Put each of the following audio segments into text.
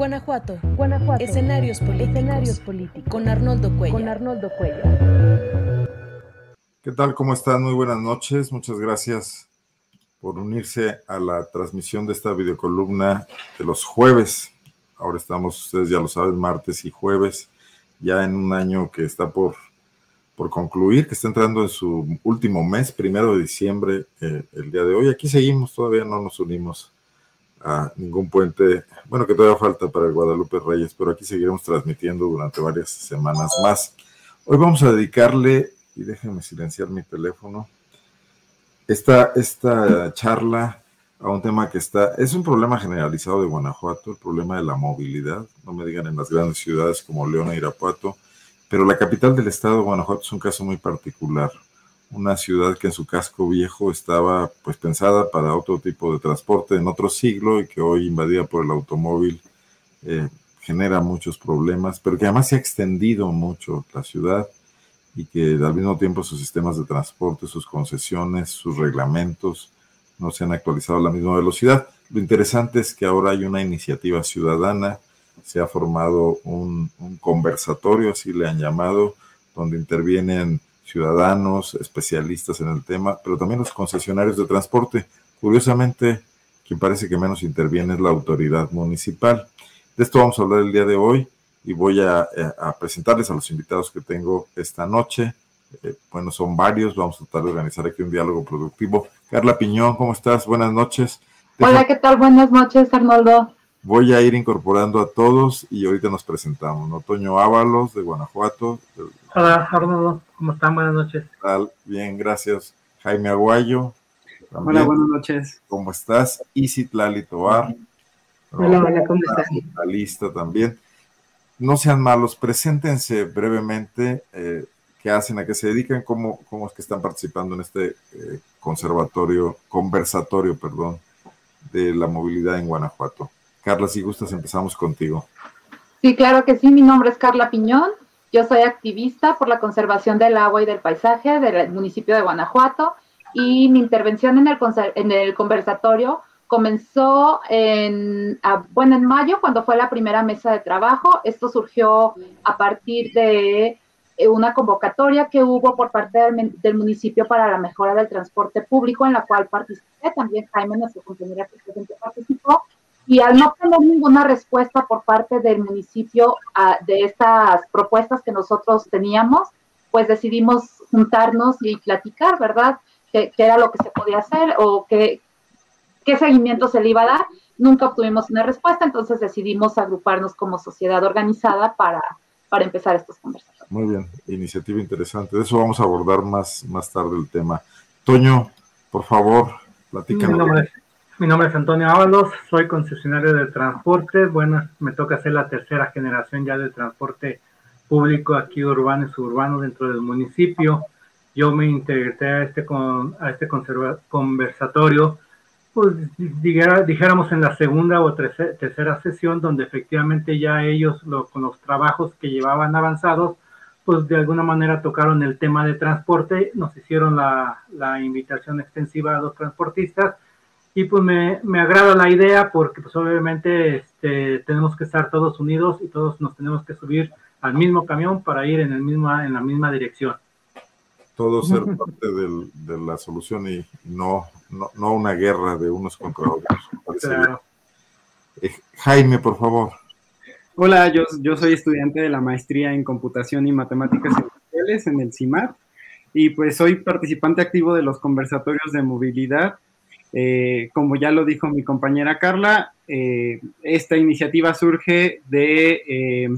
Guanajuato. Guanajuato. Escenarios políticos. Escenarios políticos. Con Arnoldo Cuellar. Con Arnoldo Cuellar. ¿Qué tal? ¿Cómo están? Muy buenas noches. Muchas gracias por unirse a la transmisión de esta videocolumna de los jueves. Ahora estamos, ustedes ya lo saben, martes y jueves, ya en un año que está por, por concluir, que está entrando en su último mes, primero de diciembre, eh, el día de hoy. Aquí seguimos, todavía no nos unimos a ningún puente, bueno, que todavía falta para el Guadalupe Reyes, pero aquí seguiremos transmitiendo durante varias semanas más. Hoy vamos a dedicarle, y déjenme silenciar mi teléfono, esta, esta charla a un tema que está, es un problema generalizado de Guanajuato, el problema de la movilidad, no me digan en las grandes ciudades como León e Irapuato, pero la capital del estado Guanajuato es un caso muy particular una ciudad que en su casco viejo estaba pues pensada para otro tipo de transporte en otro siglo y que hoy invadida por el automóvil eh, genera muchos problemas, pero que además se ha extendido mucho la ciudad y que al mismo tiempo sus sistemas de transporte, sus concesiones, sus reglamentos no se han actualizado a la misma velocidad. Lo interesante es que ahora hay una iniciativa ciudadana, se ha formado un, un conversatorio, así le han llamado, donde intervienen ciudadanos, especialistas en el tema, pero también los concesionarios de transporte. Curiosamente, quien parece que menos interviene es la autoridad municipal. De esto vamos a hablar el día de hoy y voy a, eh, presentarles a los invitados que tengo esta noche. Eh, bueno, son varios, vamos a tratar de organizar aquí un diálogo productivo. Carla Piñón, ¿cómo estás? Buenas noches. Hola, ¿qué tal? Buenas noches, Arnoldo. Voy a ir incorporando a todos y ahorita nos presentamos. Otoño Ábalos de Guanajuato. Hola, Arnoldo. ¿Cómo están? Buenas noches. Bien, gracias. Jaime Aguayo. Hola, buenas noches. ¿Cómo estás? Isitlali Tobar. Hola, hola, ¿cómo estás? La lista también. No sean malos, preséntense brevemente eh, qué hacen, a qué se dedican, cómo, cómo es que están participando en este eh, conservatorio, conversatorio, perdón, de la movilidad en Guanajuato. Carla, si gustas, empezamos contigo. Sí, claro que sí. Mi nombre es Carla Piñón. Yo soy activista por la conservación del agua y del paisaje del municipio de Guanajuato y mi intervención en el, en conversatorio comenzó en, bueno, en mayo, cuando fue la primera mesa de trabajo. Esto surgió a partir de eh, una convocatoria que hubo por parte del, del, municipio para la mejora del transporte público, en la cual participé. También Jaime, nuestro compañero participó y al no tener ninguna respuesta por parte del municipio ah, de estas propuestas que nosotros teníamos, pues decidimos juntarnos y platicar, ¿verdad? ¿Qué, era lo que se podía hacer o qué, qué seguimiento se le iba a dar? Nunca obtuvimos una respuesta, entonces decidimos agruparnos como sociedad organizada para, para empezar estos conversaciones. Muy bien, iniciativa interesante. De eso vamos a abordar más, más tarde el tema. Toño, por favor, platícanos. Mi nombre es Antonio Ábalos, soy concesionario de transporte. Bueno, me toca ser la tercera generación ya de transporte público aquí urbano y suburbano dentro del municipio. Yo me integré a este, con, a este conversatorio, pues dijéramos en la segunda o tercera, sesión, donde efectivamente ya ellos con los trabajos que llevaban avanzados, pues de alguna manera tocaron el tema de transporte, nos hicieron la, la invitación extensiva a los transportistas y pues me, me, agrada la idea porque pues obviamente este, tenemos que estar todos unidos y todos nos tenemos que subir al mismo camión para ir en, el mismo, en la misma dirección. Todos ser parte del, de la solución y no, no, no, una guerra de unos contra otros. Eh, Jaime, por favor. Hola, yo, yo soy estudiante de la maestría en computación y matemáticas industriales en el CIMAR y pues soy participante activo de los conversatorios de movilidad eh, como ya lo dijo mi compañera Carla, eh, esta iniciativa surge de eh,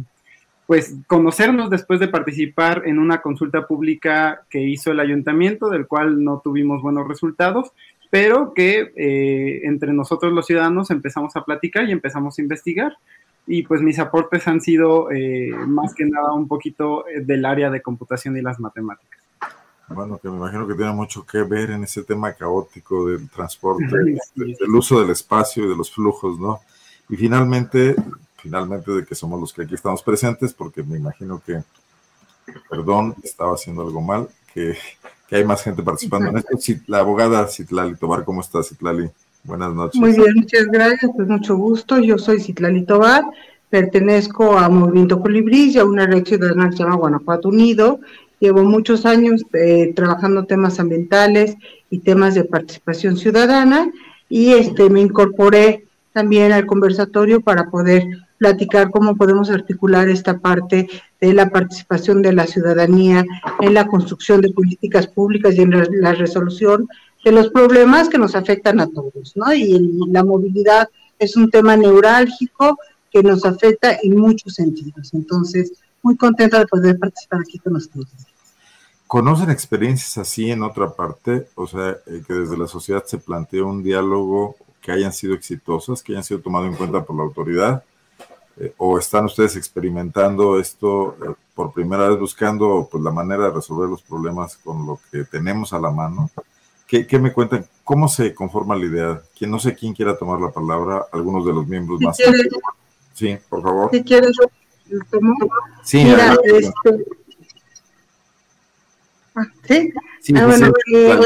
pues conocernos después de participar en una consulta pública que hizo el ayuntamiento, del cual no tuvimos buenos resultados, pero que entre nosotros los ciudadanos empezamos a platicar y empezamos a investigar. Y pues mis aportes han sido más que nada un poquito del área de computación y las matemáticas. Bueno, que me imagino que tiene mucho que ver en ese tema caótico del transporte, del uso del espacio y de los flujos, ¿no? Y finalmente, finalmente de que somos los que aquí estamos presentes, porque me imagino que, perdón, estaba haciendo algo mal, que, que hay más gente participando en esto. La abogada Citlali Tobar, ¿cómo estás, Citlali? Buenas noches. Muy bien, muchas gracias, pues mucho gusto. Yo soy Citlali Tobar, pertenezco a Movimiento Colibrí a una red ciudadana que se llama Guanajuato Unido. Llevo muchos años eh, trabajando temas ambientales y temas de participación ciudadana y este, me incorporé también al conversatorio para poder platicar cómo podemos articular esta parte de la participación de la ciudadanía en la construcción de políticas públicas y en la resolución de los problemas que nos afectan a todos. Y la movilidad es un tema neurálgico que nos afecta en muchos sentidos. Entonces, muy contenta de poder participar aquí con ustedes. ¿Conocen experiencias así en otra parte? O sea, eh, que desde la sociedad se planteó un diálogo que hayan sido exitosas, que hayan sido tomado en cuenta por la autoridad, eh, o están ustedes experimentando esto eh, por primera vez buscando pues, la manera de resolver los problemas con lo que tenemos a la mano. ¿Qué, ¿Qué, me cuentan? ¿Cómo se conforma la idea? ¿Quién, no sé quién quiera tomar la palabra, algunos de los miembros más. Sí, por favor. Si quieres, Sí, Mira, este... ¿sí? sí, ah, bueno, sí, eh,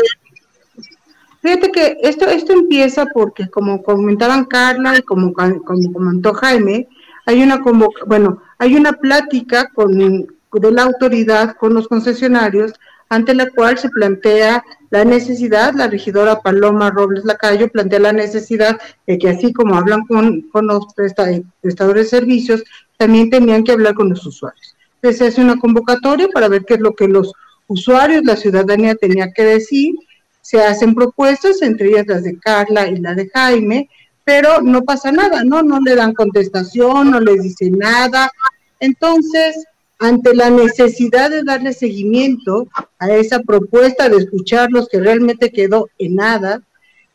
fíjate que esto, esto empieza porque, como comentaban Carla y como, como comentó Jaime, hay una bueno, hay una plática con, de la autoridad con los concesionarios ante la cual se plantea la necesidad, la regidora Paloma Robles Lacayo plantea la necesidad de que así como hablan con, con los prestadores de servicios, también tenían que hablar con los usuarios. Entonces se hace una convocatoria para ver qué es lo que los usuarios, la ciudadanía tenía que decir, se hacen propuestas, entre ellas las de Carla y la de Jaime, pero no pasa nada, ¿no? No le dan contestación, no les dicen nada. Entonces, ante la necesidad de darle seguimiento a esa propuesta de escucharlos que realmente quedó en nada,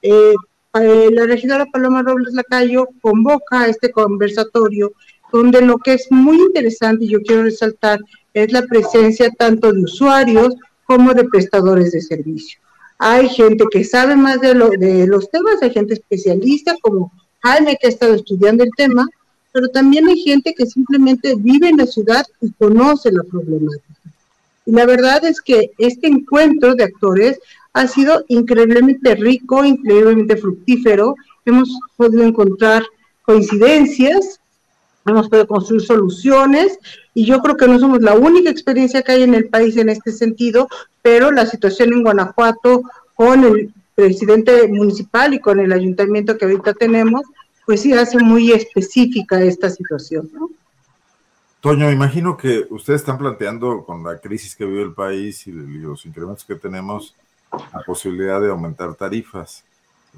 eh, eh, la regidora Paloma Robles Lacayo convoca a este conversatorio donde lo que es muy interesante y yo quiero resaltar es la presencia tanto de usuarios como de prestadores de servicio. Hay gente que sabe más de, lo, de los temas, hay gente especialista como Jaime que ha estado estudiando el tema, pero también hay gente que simplemente vive en la ciudad y conoce la problemática. Y la verdad es que este encuentro de actores ha sido increíblemente rico, increíblemente fructífero. Hemos podido encontrar coincidencias, hemos podido construir soluciones y yo creo que no somos la única experiencia que hay en el país en este sentido, pero la situación en Guanajuato con el presidente municipal y con el ayuntamiento que ahorita tenemos, pues sí hace muy específica esta situación. Toño, imagino que ustedes están planteando con la crisis que vive el país y los incrementos que tenemos la posibilidad de aumentar tarifas.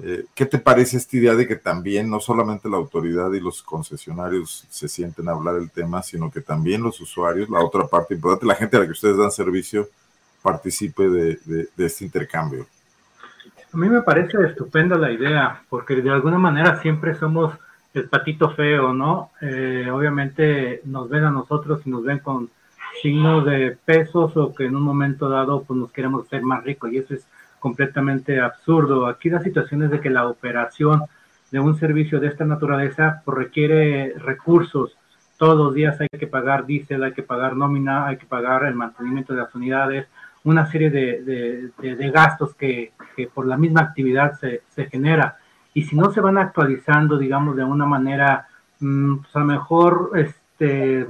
Eh, ¿Qué te parece esta idea de que también no solamente la autoridad y los concesionarios se sienten a hablar el tema, sino que también los usuarios, la otra parte importante, la gente a la que ustedes dan servicio, participe de, este intercambio? A mí me parece estupenda la idea, porque de alguna manera siempre somos el patito feo, ¿no? Eh, obviamente nos ven a nosotros y nos ven con signos de pesos o que en un momento dado pues nos queremos ser más ricos y eso es completamente absurdo. Aquí la situación es de que la operación de un servicio de esta naturaleza requiere recursos. Todos los días hay que pagar diésel, hay que pagar nómina, hay que pagar el mantenimiento de las unidades, una serie de, de, de gastos que, que, por la misma actividad se, se, genera. Y si no se van actualizando, digamos, de una manera, mmm, pues a lo mejor, este,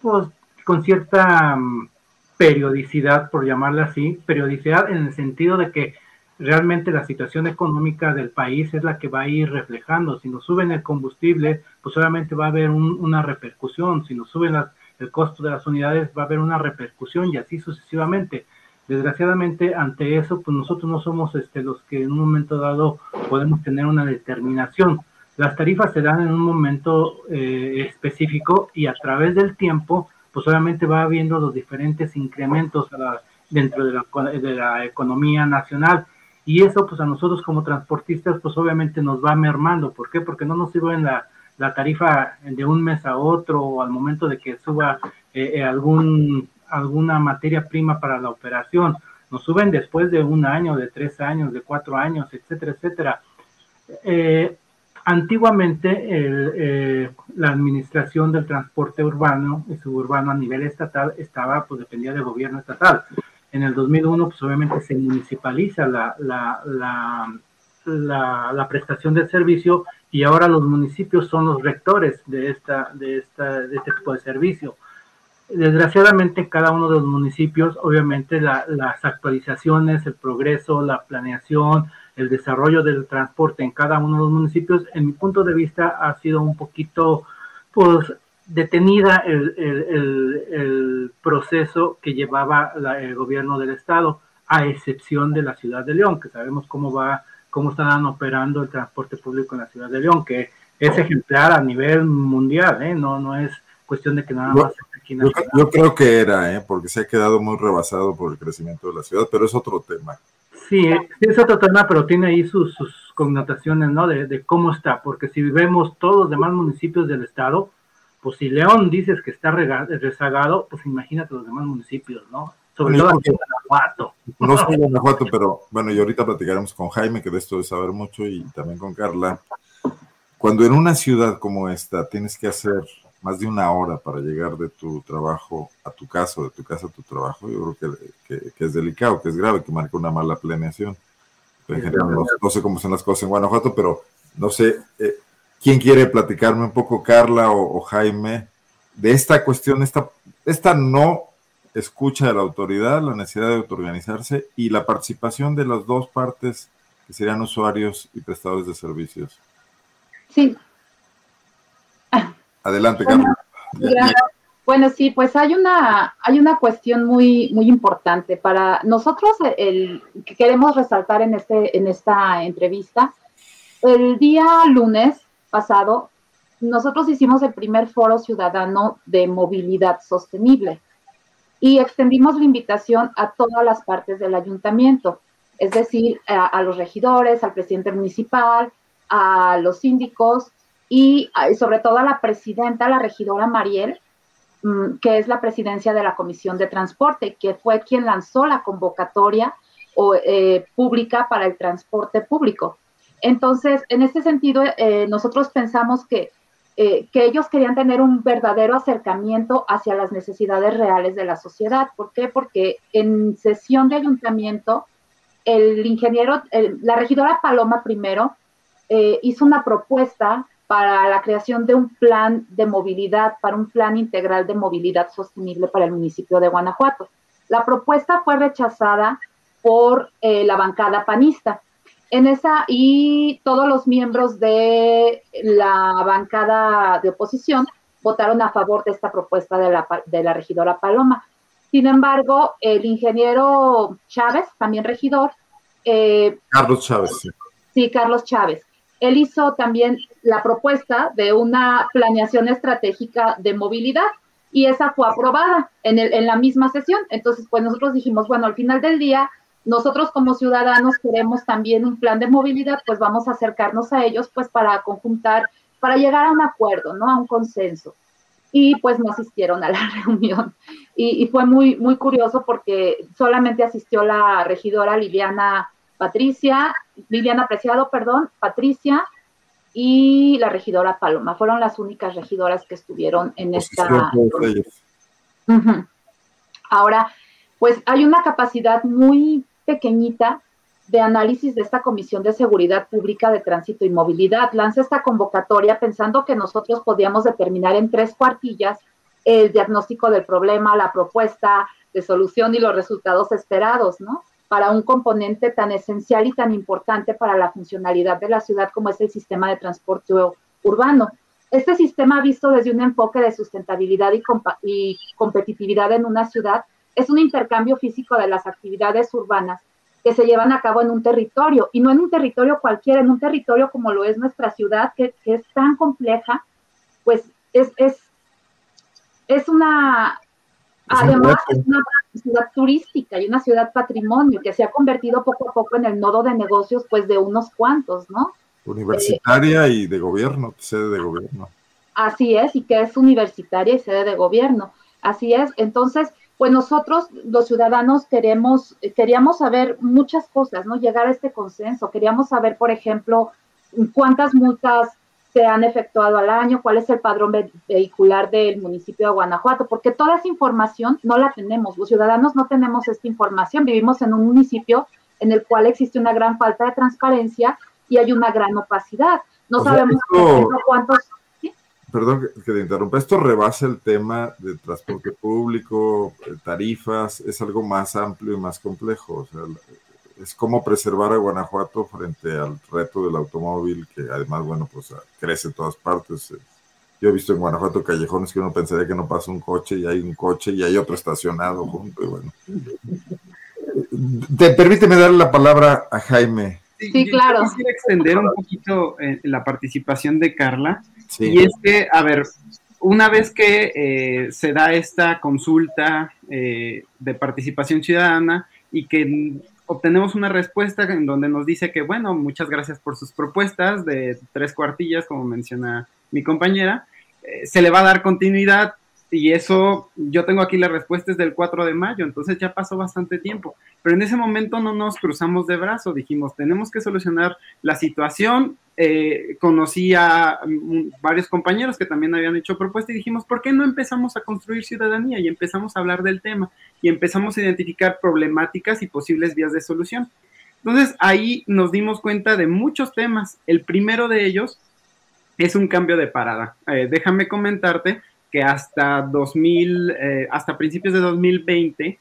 pues, con cierta um, periodicidad, por llamarla así, periodicidad en el sentido de que realmente la situación económica del país es la que va a ir reflejando. Si nos suben el combustible, pues obviamente va a haber un, una repercusión. Si nos suben el costo de las unidades va a haber una repercusión y así sucesivamente. Desgraciadamente, ante eso, pues nosotros no somos este, los que en un momento dado podemos tener una determinación. Las tarifas se dan en un momento eh, específico y a través del tiempo, pues obviamente va habiendo los diferentes incrementos dentro de la, de la economía nacional. Y eso, pues a nosotros como transportistas, pues obviamente nos va mermando. ¿Por qué? Porque no nos la, la tarifa de un mes a otro o al momento de que suba eh, eh, algún, alguna materia prima para la operación. Nos suben después de un año, de tres años, de cuatro años, etcétera, etcétera. Eh, antiguamente eh, la administración del transporte urbano y suburbano a nivel estatal estaba, pues dependía del gobierno estatal. En el 2001, pues obviamente se municipaliza la, prestación del servicio y ahora los municipios son los rectores de, de este tipo de servicio. Desgraciadamente en cada uno de los municipios, obviamente las actualizaciones, el progreso, la planeación, el desarrollo del transporte en cada uno de los municipios, en mi punto de vista, ha sido un poquito, pues, detenida el, el, proceso que llevaba el gobierno del estado, a excepción de la ciudad de León, que sabemos cómo va, cómo están operando el transporte público en la ciudad de León, que es ejemplar a nivel mundial, ¿eh? no, no es cuestión de que nada más aquí yo, yo, creo que era, ¿eh? porque se ha quedado muy rebasado por el crecimiento de la ciudad, pero es otro tema. Sí, es otro tema, pero tiene ahí sus, sus connotaciones, ¿no? De, de, cómo está, porque si vemos todos los demás municipios del estado, pues si León dices que está rezagado, pues imagínate los demás municipios, ¿no? Sobre todo aquí en Guanajuato. No soy Guanajuato, pero bueno, y ahorita platicaremos con Jaime, que de esto de saber mucho, y también con Carla. Cuando en una ciudad como esta tienes que hacer más de una hora para llegar de tu trabajo a tu casa, de tu casa a tu trabajo, yo creo que, que, es delicado, que es grave, que marca una mala planeación. En general, no, sé cómo son las cosas en Guanajuato, pero no sé, eh, ¿quién quiere platicarme un poco, Carla o, Jaime, de esta cuestión, esta, esta no escucha de la autoridad, la necesidad de autoorganizarse y la participación de las dos partes que serían usuarios y prestadores de servicios? Sí, Adelante, Carlos. Bueno, sí, pues hay una, hay una cuestión muy, muy importante para nosotros, el, que queremos resaltar en, este, en esta entrevista. El día lunes pasado, nosotros hicimos el primer foro ciudadano de movilidad sostenible y extendimos la invitación a todas las partes del ayuntamiento, es decir, a, a los regidores, al presidente municipal, a los síndicos, y sobre todo a la presidenta, la regidora Mariel, mm, que es la presidencia de la Comisión de Transporte, que fue quien lanzó la convocatoria eh, pública para el transporte público. Entonces, en este sentido, eh, nosotros pensamos que, eh, que ellos querían tener un verdadero acercamiento hacia las necesidades reales de la sociedad. ¿Por qué? Porque en sesión de ayuntamiento, el ingeniero, la regidora Paloma primero, hizo una propuesta para la creación de un plan de movilidad, para un plan integral de movilidad sostenible para el municipio de Guanajuato. La propuesta fue rechazada por eh, la bancada panista. En esa, y todos los miembros de la bancada de oposición votaron a favor de esta propuesta de la, de la regidora Paloma. Sin embargo, el ingeniero Chávez, también regidor. Eh, Carlos Chávez. Sí, Carlos Chávez él hizo también la propuesta de una planeación estratégica de movilidad y esa fue aprobada en, el, la misma sesión. Entonces, pues nosotros dijimos, bueno, al final del día, nosotros como ciudadanos queremos también un plan de movilidad, pues vamos a acercarnos a ellos, pues para conjuntar, para llegar a un acuerdo, ¿no? A un consenso. Y pues no asistieron a la reunión. Y, y fue muy, muy curioso porque solamente asistió la regidora Liliana Patricia, Liliana Preciado, perdón, Patricia y la regidora Paloma. Fueron las únicas regidoras que estuvieron en pues esta. Ahora, pues hay una capacidad muy pequeñita de análisis de esta Comisión de Seguridad Pública de Tránsito y Movilidad. Lanza esta convocatoria pensando que nosotros podíamos determinar en tres cuartillas el diagnóstico del problema, la propuesta de solución y los resultados esperados, ¿no? Para un componente tan esencial y tan importante para la funcionalidad de la ciudad como es el sistema de transporte urbano. Este sistema visto desde un enfoque de sustentabilidad y, y competitividad en una ciudad es un intercambio físico de las actividades urbanas que se llevan a cabo en un territorio y no en un territorio cualquiera, en un territorio como lo es nuestra ciudad, que, es tan compleja, pues es, es, es una, además es una ciudad turística y una ciudad patrimonio que se ha convertido poco a poco en el nodo de negocios, pues de unos cuantos, ¿no? Universitaria y de gobierno, sede de gobierno. Así es, y que es universitaria y sede de gobierno. Así es. Entonces, pues nosotros, los ciudadanos, queremos, queríamos saber muchas cosas, ¿no? Llegar a este consenso. Queríamos saber, por ejemplo, cuántas multas se han efectuado al año, cuál es el padrón vehicular del municipio de Guanajuato, porque toda esa información no la tenemos, los ciudadanos no tenemos esta información, vivimos en un municipio en el cual existe una gran falta de transparencia y hay una gran opacidad. No sabemos, cuántos perdón que te interrumpa, esto rebasa el tema de transporte público, eh, tarifas, es algo más amplio y más complejo. O sea, es como preservar a Guanajuato frente al reto del automóvil, que además, bueno, pues crece en todas partes. Yo he visto en Guanajuato callejones que uno pensaría que no pasa un coche y hay un coche y hay otro estacionado junto. Y bueno. Te, permíteme darle la palabra a Jaime. Sí, claro. Quisiera extender un poquito eh, la participación de Carla. Y es que, a ver, una vez que eh, se da esta consulta eh, de participación ciudadana y que obtenemos una respuesta en donde nos dice que, bueno, muchas gracias por sus propuestas de tres cuartillas, como menciona mi compañera, se le va a dar continuidad y eso, yo tengo aquí la respuesta es del 4 de mayo, entonces ya pasó bastante tiempo. Pero en ese momento no nos cruzamos de brazo, dijimos, tenemos que solucionar la situación. Eh, conocí a mm, varios compañeros que también habían hecho propuestas y dijimos, ¿por qué no empezamos a construir ciudadanía? Y empezamos a hablar del tema y empezamos a identificar problemáticas y posibles vías de solución. Entonces ahí nos dimos cuenta de muchos temas. El primero de ellos es un cambio de parada. Eh, déjame comentarte que hasta 2000, eh, hasta principios de 2020,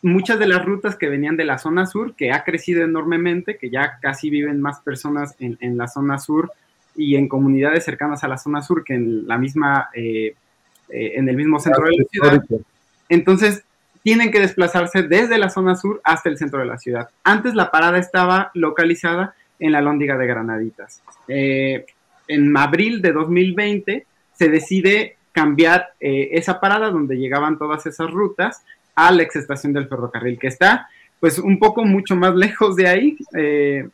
muchas de las rutas que venían de la zona sur, que ha crecido enormemente, que ya casi viven más personas en, la zona sur y en comunidades cercanas a la zona sur que en la misma, eh, eh, en el mismo centro de la ciudad. Entonces, tienen que desplazarse desde la zona sur hasta el centro de la ciudad. Antes la parada estaba localizada en la Lóndiga de Granaditas. en abril de 2020 se decide cambiar eh, esa parada donde llegaban todas esas rutas a la exestación del ferrocarril, que está pues un poco mucho más lejos de ahí. Eh,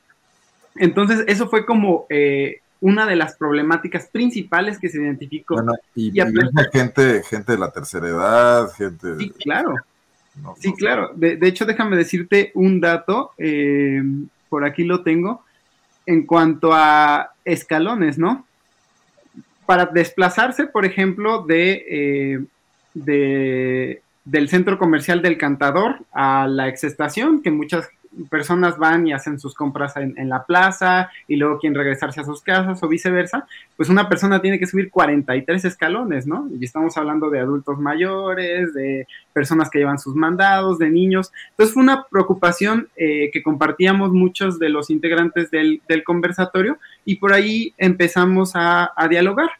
entonces, eso fue como eh, una de las problemáticas principales que se identificó. y, gente, gente de la tercera edad, gente... Sí, claro. sí, claro. De, de, hecho, déjame decirte un dato, por aquí lo tengo, en cuanto a escalones, ¿no? Para desplazarse, por ejemplo, eh, de, del centro comercial del Cantador a la exestación, que muchas personas van y hacen sus compras en, la plaza y luego quieren regresarse a sus casas o viceversa, pues una persona tiene que subir 43 escalones, ¿no? Y estamos hablando de adultos mayores, de personas que llevan sus mandados, de niños. Entonces fue una preocupación eh, que compartíamos muchos de los integrantes del, conversatorio y por ahí empezamos a dialogar.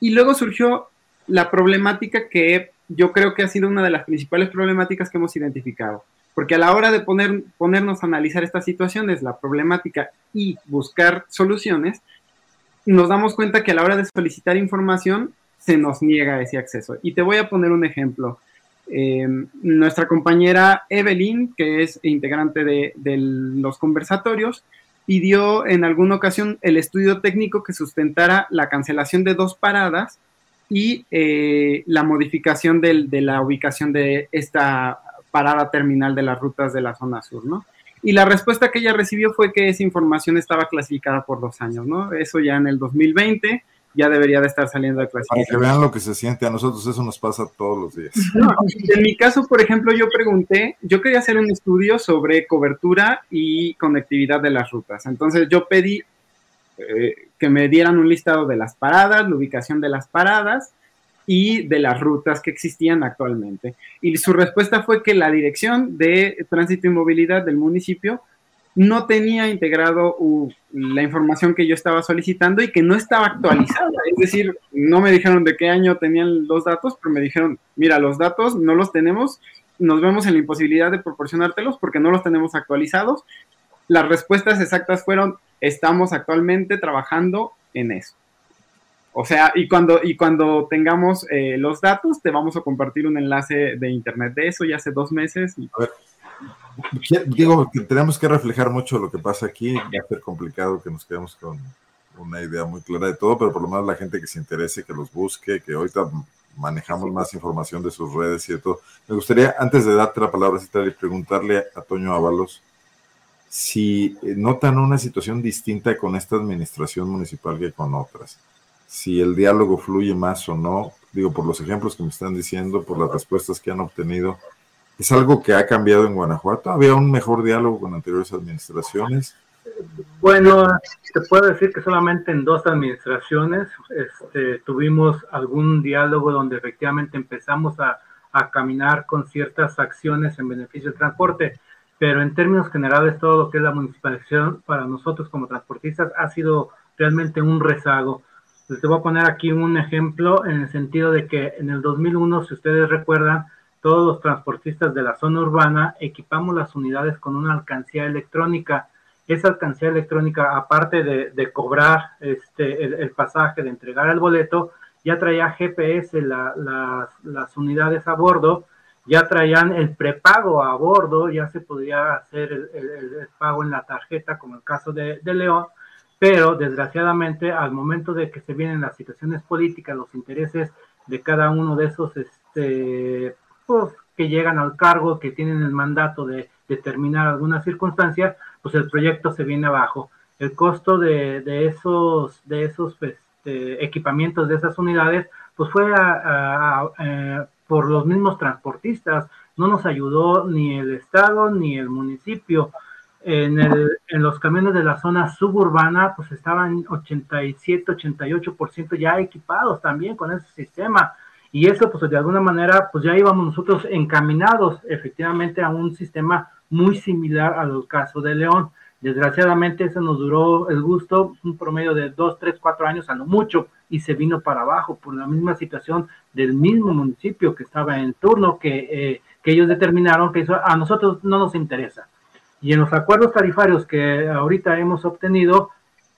Y luego surgió la problemática que yo creo que ha sido una de las principales problemáticas que hemos identificado. Porque a la hora de poner, ponernos a analizar estas situaciones, la problemática y buscar soluciones, nos damos cuenta que a la hora de solicitar información se nos niega ese acceso. Y te voy a poner un ejemplo. Em, nuestra compañera Evelyn, que es integrante de, los conversatorios, pidió en alguna ocasión el estudio técnico que sustentara la cancelación de dos paradas y eh, la modificación de la ubicación de esta parada terminal de las rutas de la zona sur, ¿no? Y la respuesta que ella recibió fue que esa información estaba clasificada por dos años, ¿no? Eso ya en el 2020 ya debería de estar saliendo de clasificación. Para que vean lo que se siente a nosotros, eso nos pasa todos los días. en mi caso, por ejemplo, yo pregunté, yo quería hacer un estudio sobre cobertura y conectividad de las rutas. Entonces yo pedí eh, que me dieran un listado de las paradas, la ubicación de las paradas y de las rutas que existían actualmente. Y su respuesta fue que la dirección de tránsito y movilidad del municipio no tenía integrado la información que yo estaba solicitando y que no estaba actualizada. Es decir, no me dijeron de qué año tenían los datos, pero me dijeron, mira, los datos no los tenemos, nos vemos en la imposibilidad de proporcionártelos porque no los tenemos actualizados. Las respuestas exactas fueron, estamos actualmente trabajando en eso. O sea, y cuando, y cuando tengamos eh, los datos, te vamos a compartir un enlace de internet de eso ya hace dos meses. Y... A ver, digo que tenemos que reflejar mucho lo que pasa aquí. Va a ser complicado que nos quedemos con una idea muy clara de todo, pero por lo menos la gente que se interese, que los busque, que ahorita manejamos más información de sus redes y de todo. Me gustaría, antes de darte la palabra, y preguntarle a Toño Ábalos si notan una situación distinta con esta administración municipal que con otras. Si el diálogo fluye más o no, digo, por los ejemplos que me están diciendo, por las respuestas que han obtenido, es algo que ha cambiado en Guanajuato. Había un mejor diálogo con anteriores administraciones. Bueno, te puedo decir que solamente en dos administraciones este, tuvimos algún diálogo donde efectivamente empezamos a, a, caminar con ciertas acciones en beneficio del transporte, pero en términos generales todo lo que es la municipalización para nosotros como transportistas ha sido realmente un rezago. Les voy a poner aquí un ejemplo en el sentido de que en el 2001, si ustedes recuerdan, todos los transportistas de la zona urbana equipamos las unidades con una alcancía electrónica. Esa alcancía electrónica, aparte de, cobrar este, el, pasaje, de entregar el boleto, ya traía GPS las, unidades a bordo, ya traían el prepago a bordo, ya se podía hacer el, pago en la tarjeta, como el caso de, de León, pero desgraciadamente al momento de que se vienen las situaciones políticas, los intereses de cada uno de esos este, que llegan al cargo, que tienen el mandato de determinar alguna circunstancia, pues el proyecto se viene abajo. El costo de, esos, de esos este, equipamientos, de esas unidades, pues fue por los mismos transportistas. No nos ayudó ni el Estado ni el municipio. En, el, en los camiones de la zona suburbana, pues estaban 87, 88% ya equipados también con ese sistema y eso, pues de alguna manera, pues ya íbamos nosotros encaminados efectivamente a un sistema muy similar al caso de León. Desgraciadamente, eso nos duró el gusto, un promedio de dos, tres, cuatro años a lo mucho, y se vino para abajo por la misma situación del mismo municipio que estaba en turno, que, eh, que ellos determinaron que eso a nosotros no nos interesa. Y en los acuerdos tarifarios que ahorita hemos obtenido,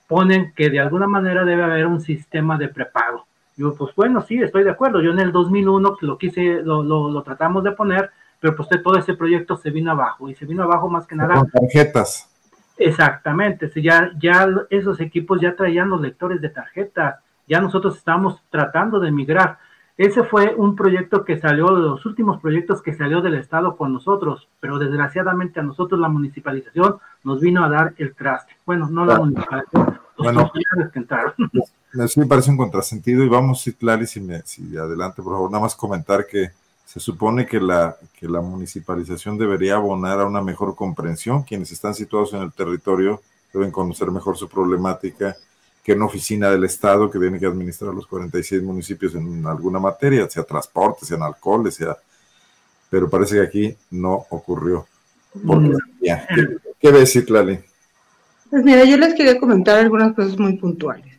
ponen que de alguna manera debe haber un sistema de prepago yo, pues bueno, sí, estoy de acuerdo. Yo en el 2001 lo quise, lo, lo, tratamos de poner, pero pues todo ese proyecto se vino abajo y se vino abajo más que nada. Con tarjetas. Exactamente, ya, ya esos equipos ya traían los lectores de tarjetas, ya nosotros estamos tratando de migrar. Ese fue un proyecto que salió, de los últimos proyectos que salió del Estado con nosotros, pero desgraciadamente a nosotros la municipalización nos vino a dar el traste. Bueno, no la municipalización, los bueno, que entraron. Eso me parece un contrasentido y vamos, Clary, si, me, si adelante, por favor, nada más comentar que se supone que la, que la municipalización debería abonar a una mejor comprensión. Quienes están situados en el territorio deben conocer mejor su problemática que una oficina del Estado que tiene que administrar los 46 municipios en alguna materia, sea transporte, sea en alcohol, sea... Pero parece que aquí no ocurrió. Mm. ¿Qué, ¿Qué ves, Citlali? Pues mira, yo les quería comentar algunas cosas muy puntuales.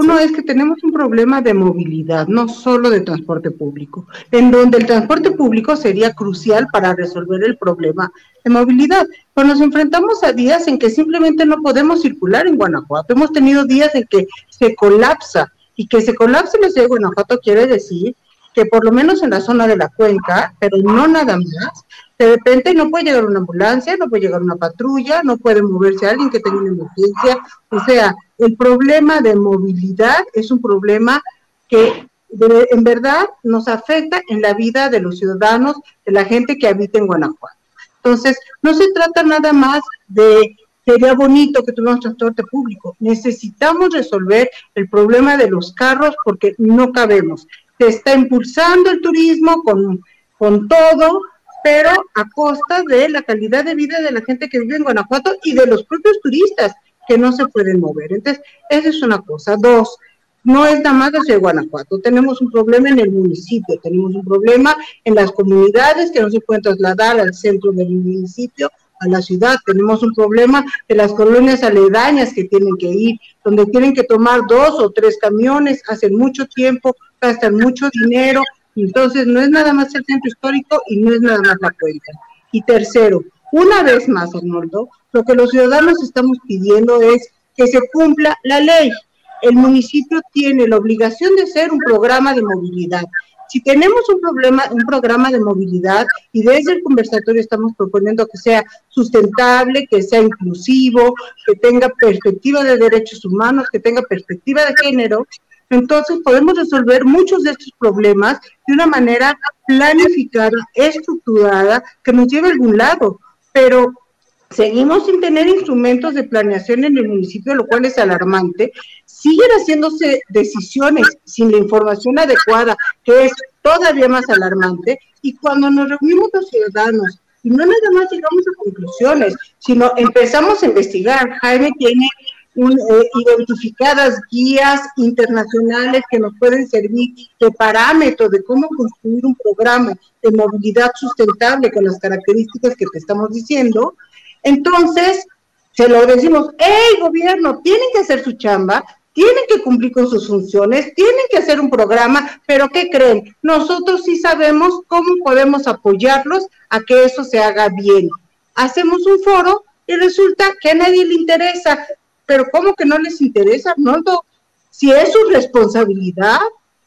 Uno es que tenemos un problema de movilidad, no solo de transporte público, en donde el transporte público sería crucial para resolver el problema de movilidad. Pero nos enfrentamos a días en que simplemente no podemos circular en Guanajuato. Hemos tenido días en que se colapsa y que se colapse la ciudad de Guanajuato quiere decir que por lo menos en la zona de la cuenca, pero no nada más, de repente no puede llegar una ambulancia, no puede llegar una patrulla, no puede moverse alguien que tenga una emergencia. O sea, el problema de movilidad es un problema que en verdad nos afecta en la vida de los ciudadanos, de la gente que habita en Guanajuato. Entonces, no se trata nada más de sería bonito que tuviéramos transporte público. Necesitamos resolver el problema de los carros porque no cabemos. Se está impulsando el turismo con, con todo, pero a costa de la calidad de vida de la gente que vive en Guanajuato y de los propios turistas que no se pueden mover. Entonces, esa es una cosa. Dos, no es nada más de Guanajuato, tenemos un problema en el municipio, tenemos un problema en las comunidades que no se pueden trasladar al centro del municipio, a la ciudad, tenemos un problema de las colonias aledañas que tienen que ir, donde tienen que tomar dos o tres camiones, hacen mucho tiempo, gastan mucho dinero, entonces, no es nada más el centro histórico y no es nada más la cuenca. Y tercero, una vez más, Arnoldo, lo que los ciudadanos estamos pidiendo es que se cumpla la ley. El municipio tiene la obligación de hacer un programa de movilidad. Si tenemos un problema, un programa de movilidad y desde el conversatorio estamos proponiendo que sea sustentable, que sea inclusivo, que tenga perspectiva de derechos humanos, que tenga perspectiva de género, entonces podemos resolver muchos de estos problemas de una manera planificada, estructurada, que nos lleve a algún lado. Pero seguimos sin tener instrumentos de planeación en el municipio, lo cual es alarmante. Siguen haciéndose decisiones sin la información adecuada, que es todavía más alarmante. Y cuando nos reunimos los ciudadanos Y no nada más llegamos a conclusiones, sino empezamos a investigar. Jaime tiene eh, identificadas guías internacionales que nos pueden servir de parámetro de cómo construir un programa de movilidad sustentable con las características que te estamos diciendo. Entonces, se lo decimos, hey gobierno, tienen que hacer su chamba, tienen que cumplir con sus funciones, tienen que hacer un programa, pero ¿qué creen? Nosotros sí sabemos cómo podemos apoyarlos a que eso se haga bien. Hacemos un foro y resulta que a nadie le interesa, pero ¿cómo que no les interesa, Arnoldo? Si es su responsabilidad,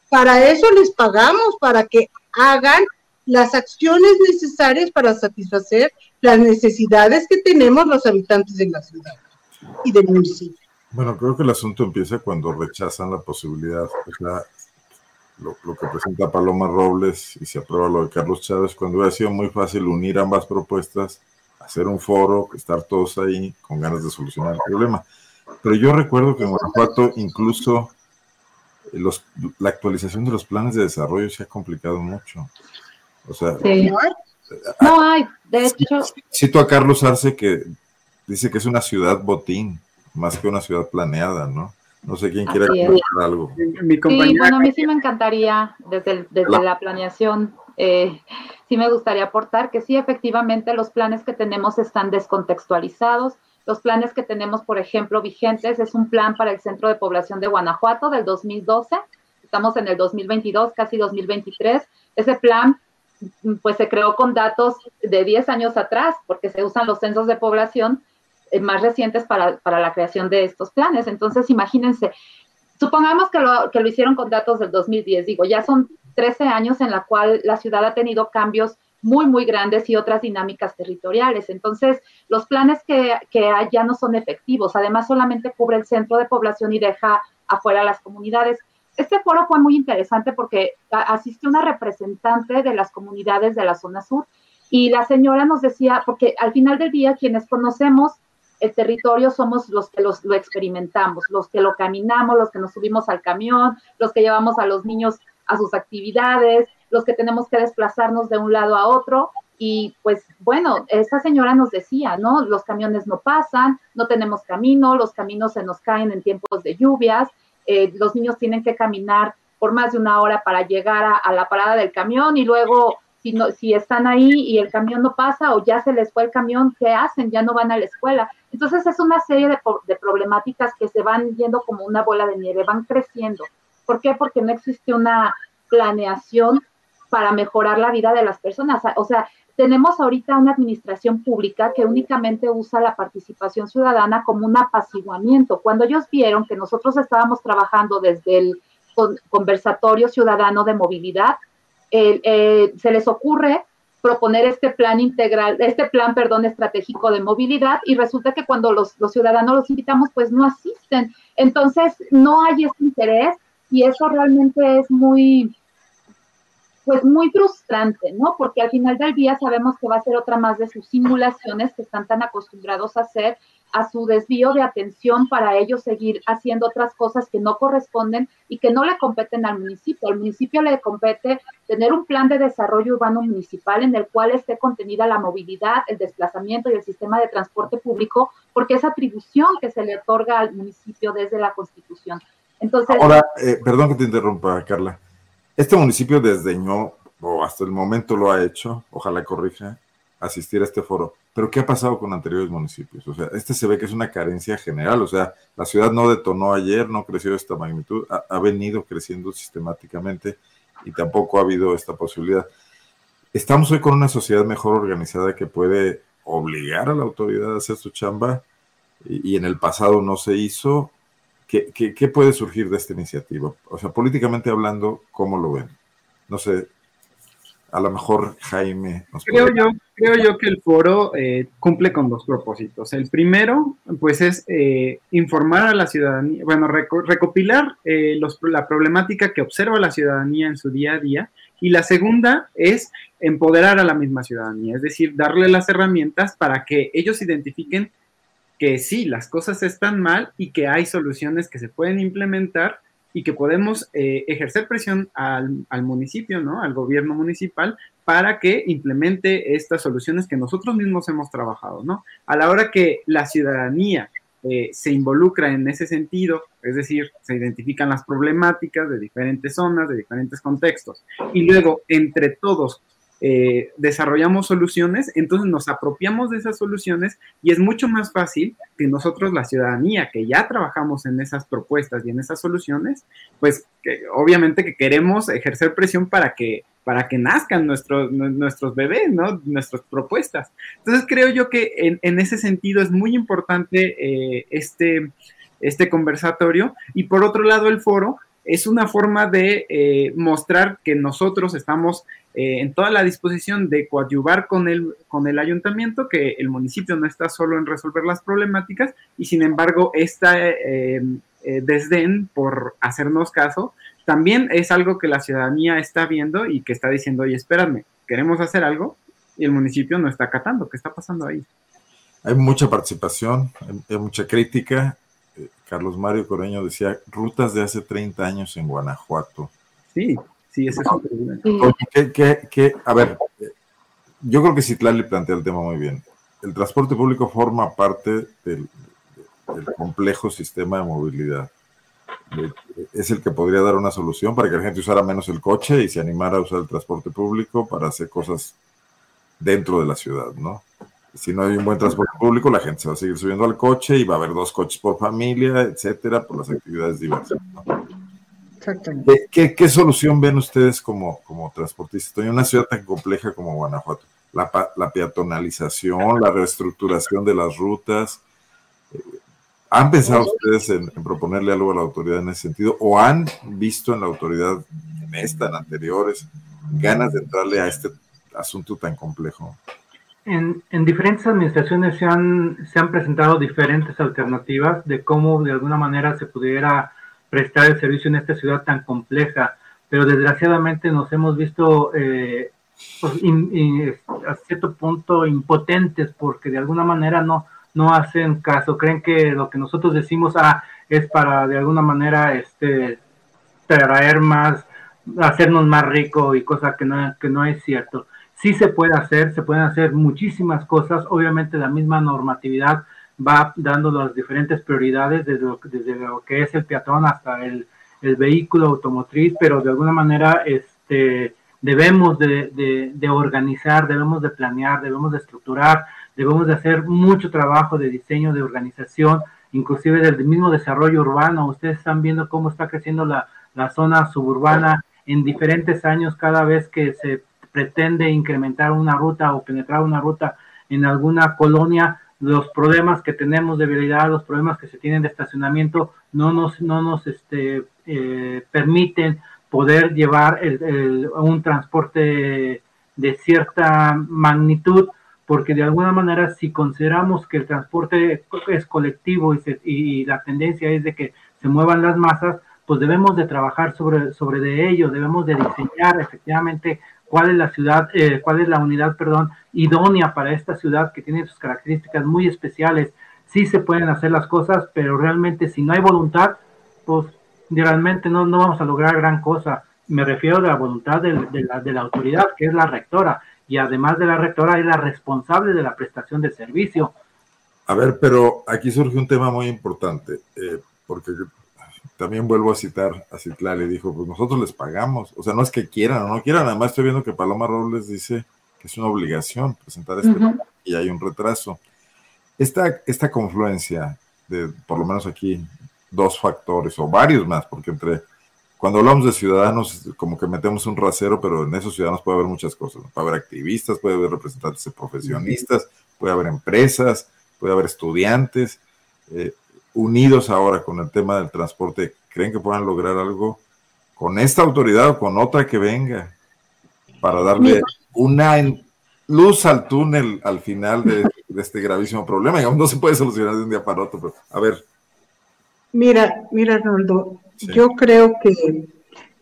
para eso les pagamos, para que hagan las acciones necesarias para satisfacer las necesidades que tenemos los habitantes de la ciudad y del municipio. Bueno, creo que el asunto empieza cuando rechazan la posibilidad, o sea, lo, que presenta Paloma Robles y se aprueba lo de Carlos Chávez, cuando hubiera sido muy fácil unir ambas propuestas, hacer un foro, estar todos ahí con ganas de solucionar el problema. Pero yo recuerdo que en Guanajuato incluso los, la actualización de los planes de desarrollo se ha complicado mucho. O sea, no hay, de hecho. Cito a Carlos Arce que dice que es una ciudad botín, más que una ciudad planeada, ¿no? No sé quién quiere comentar algo. Mi sí, bueno, a mí sí me encantaría, desde, desde la, planeación, eh, sí me gustaría aportar que sí, efectivamente, los planes que tenemos están descontextualizados. Los planes que tenemos, por ejemplo, vigentes, es un plan para el Centro de Población de Guanajuato del 2012. Estamos en el 2022, casi 2023. Ese plan pues se creó con datos de 10 años atrás, porque se usan los censos de población eh, más recientes para, la creación de estos planes. Entonces, imagínense, supongamos que lo, que lo hicieron con datos del 2010, digo, ya son 13 años en la cual la ciudad ha tenido cambios muy, muy grandes y otras dinámicas territoriales. Entonces, los planes que, que hay ya no son efectivos. Además, solamente cubre el centro de población y deja afuera las comunidades. Este foro fue muy interesante porque asistió una representante de las comunidades de la zona sur y la señora nos decía, porque al final del día quienes conocemos el territorio somos los que los, lo experimentamos, los que lo caminamos, los que nos subimos al camión, los que llevamos a los niños a sus actividades, los que tenemos que desplazarnos de un lado a otro. Y pues bueno, esa señora nos decía, ¿no? Los camiones no pasan, no tenemos camino, los caminos se nos caen en tiempos de lluvias, eh, los niños tienen que caminar por más de una hora para llegar a, la parada del camión y luego si, no, si están ahí y el camión no pasa o ya se les fue el camión, ¿qué hacen? Ya no van a la escuela. Entonces es una serie de, de problemáticas que se van yendo como una bola de nieve, van creciendo. ¿Por qué? Porque no existe una planeación para mejorar la vida de las personas. O sea, tenemos ahorita una administración pública que únicamente usa la participación ciudadana como un apaciguamiento. Cuando ellos vieron que nosotros estábamos trabajando desde el conversatorio ciudadano de movilidad, eh, se les ocurre proponer este plan integral, este plan, perdón, estratégico de movilidad y resulta que cuando los, los ciudadanos los invitamos, pues no asisten. Entonces, no hay ese interés y eso realmente es muy, pues muy frustrante, ¿no? Porque al final del día sabemos que va a ser otra más de sus simulaciones que están tan acostumbrados a hacer, a su desvío de atención para ellos seguir haciendo otras cosas que no corresponden y que no le competen al municipio. Al municipio le compete tener un plan de desarrollo urbano municipal en el cual esté contenida la movilidad, el desplazamiento y el sistema de transporte público, porque es atribución que se le otorga al municipio desde la Constitución. Entonces, Ahora, eh, perdón que te interrumpa, Carla. Este municipio desdeñó, o hasta el momento lo ha hecho, ojalá corrija, asistir a este foro. Pero ¿qué ha pasado con anteriores municipios? O sea, este se ve que es una carencia general. O sea, la ciudad no detonó ayer, no creció de esta magnitud, ha, venido creciendo sistemáticamente y tampoco ha habido esta posibilidad. Estamos hoy con una sociedad mejor organizada que puede obligar a la autoridad a hacer su chamba y, y en el pasado no se hizo ¿Qué, puede surgir de esta iniciativa? O sea, políticamente hablando, ¿cómo lo ven? No sé, a lo mejor Jaime. creo, yo, creo yo que el foro eh, cumple con dos propósitos. El primero, pues, es eh, informar a la ciudadanía, bueno, recopilar eh, la problemática que observa la ciudadanía en su día a día. Y la segunda es empoderar a la misma ciudadanía, es decir, darle las herramientas para que ellos identifiquen que sí, las cosas están mal y que hay soluciones que se pueden implementar y que podemos eh, ejercer presión al, municipio, ¿no? Al gobierno municipal para que implemente estas soluciones que nosotros mismos hemos trabajado, ¿no? A la hora que la ciudadanía eh, se involucra en ese sentido, es decir, se identifican las problemáticas de diferentes zonas, de diferentes contextos, y luego entre todos eh, desarrollamos soluciones, entonces nos apropiamos de esas soluciones y es mucho más fácil que nosotros, la ciudadanía, que ya trabajamos en esas propuestas y en esas soluciones, pues obviamente que queremos ejercer presión para que para que nazcan nuestros, nuestros bebés, ¿no? Nuestras propuestas. Entonces creo yo que en, ese sentido es muy importante eh, este, este conversatorio y por otro lado el foro es una forma de eh, mostrar que nosotros estamos eh, en toda la disposición de coadyuvar con el, con el ayuntamiento, que el municipio no está solo en resolver las problemáticas y sin embargo este desdén por hacernos caso también es algo que la ciudadanía está viendo y que está diciendo, oye, espérame, queremos hacer algo y el municipio no está acatando. ¿Qué está pasando ahí? Hay mucha participación, hay, mucha crítica. Eh, Carlos Mario Coreño decía, rutas de hace 30 años en Guanajuato. Sí, sí, eso es ¿Qué, a ver, yo creo que Citlali plantea el tema muy bien. El transporte público forma parte del complejo sistema de movilidad es el que podría dar una solución para que la gente usara menos el coche y se animara a usar el transporte público para hacer cosas dentro de la ciudad, ¿no? Si no hay un buen transporte público, la gente se va a seguir subiendo al coche y va a haber dos coches por familia, etcétera, por las actividades diversas. Exactamente. ¿Qué, solución ven ustedes como, como transportistas en una ciudad tan compleja como Guanajuato? La, la peatonalización, la reestructuración de las rutas, ¿Han pensado ustedes en, proponerle algo a la autoridad en ese sentido? ¿O han visto en la autoridad, en esta, en anteriores, ganas de entrarle a este asunto tan complejo? En, diferentes administraciones se han, se han presentado diferentes alternativas de cómo de alguna manera se pudiera prestar el servicio en esta ciudad tan compleja, pero desgraciadamente nos hemos visto eh, pues, a cierto punto impotentes porque de alguna manera no, no hacen caso, creen que lo que nosotros decimos ah, es para de alguna manera este, traer más, hacernos más rico y cosa que no, que no es cierto. Sí se puede hacer, se pueden hacer muchísimas cosas, obviamente la misma normatividad va dando las diferentes prioridades desde lo, desde lo que es el peatón hasta el, el vehículo automotriz, pero de alguna manera este, debemos de, de, de organizar, debemos de planear, debemos de estructurar, debemos de hacer mucho trabajo de diseño, de organización, inclusive del mismo desarrollo urbano. Ustedes están viendo cómo está creciendo la, zona suburbana en diferentes años cada vez que se pretende incrementar una ruta o penetrar una ruta en alguna colonia, los problemas que tenemos de vialidad, los problemas que se tienen de estacionamiento, no nos, no nos este, eh, permiten poder llevar un transporte de cierta magnitud porque de alguna manera si consideramos que el transporte es colectivo y, la tendencia es de que se muevan las masas, pues debemos de trabajar sobre, sobre de ello, debemos de diseñar efectivamente cuál es la ciudad, eh, cuál es la unidad, perdón, idónea para esta ciudad que tiene sus características muy especiales. Sí se pueden hacer las cosas, pero realmente si no hay voluntad, pues realmente no, no vamos a lograr gran cosa. Me refiero a la voluntad de, la, de la autoridad, que es la rectora y además de la rectora es la responsable de la prestación de servicio. A ver, pero aquí surge un tema muy importante, eh, porque también vuelvo a citar a Citlali, dijo, pues nosotros les pagamos, o sea, no es que quieran o no quieran, además estoy viendo que Paloma Robles dice que es una obligación presentar este y hay un retraso. Esta, esta confluencia de, por lo menos aquí, dos factores o varios más, porque entre cuando hablamos de ciudadanos, como que metemos un rasero, pero en esos ciudadanos puede haber muchas cosas. Puede haber activistas, puede haber representantes de profesionistas, puede haber empresas, puede haber estudiantes. Eh, unidos ahora con el tema del transporte, ¿creen que puedan lograr algo con esta autoridad o con otra que venga para darle una luz al túnel al final de, este gravísimo problema? no se puede solucionar de un día para otro, pero a ver. Mira, mira, Arnoldo, yo creo que,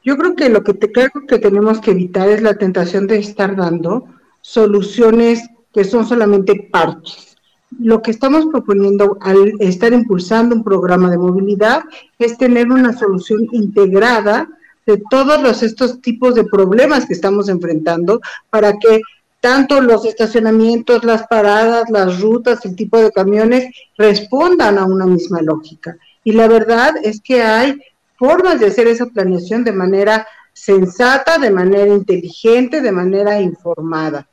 yo creo que lo que te creo que tenemos que evitar es la tentación de estar dando soluciones que son solamente parches. Lo que estamos proponiendo al estar impulsando un programa de movilidad es tener una solución integrada de todos los, estos tipos de problemas que estamos enfrentando para que tanto los estacionamientos, las paradas, las rutas, el tipo de camiones respondan a una misma lógica. Y la verdad es que hay formas de hacer esa planeación de manera sensata, de manera inteligente, de manera informada.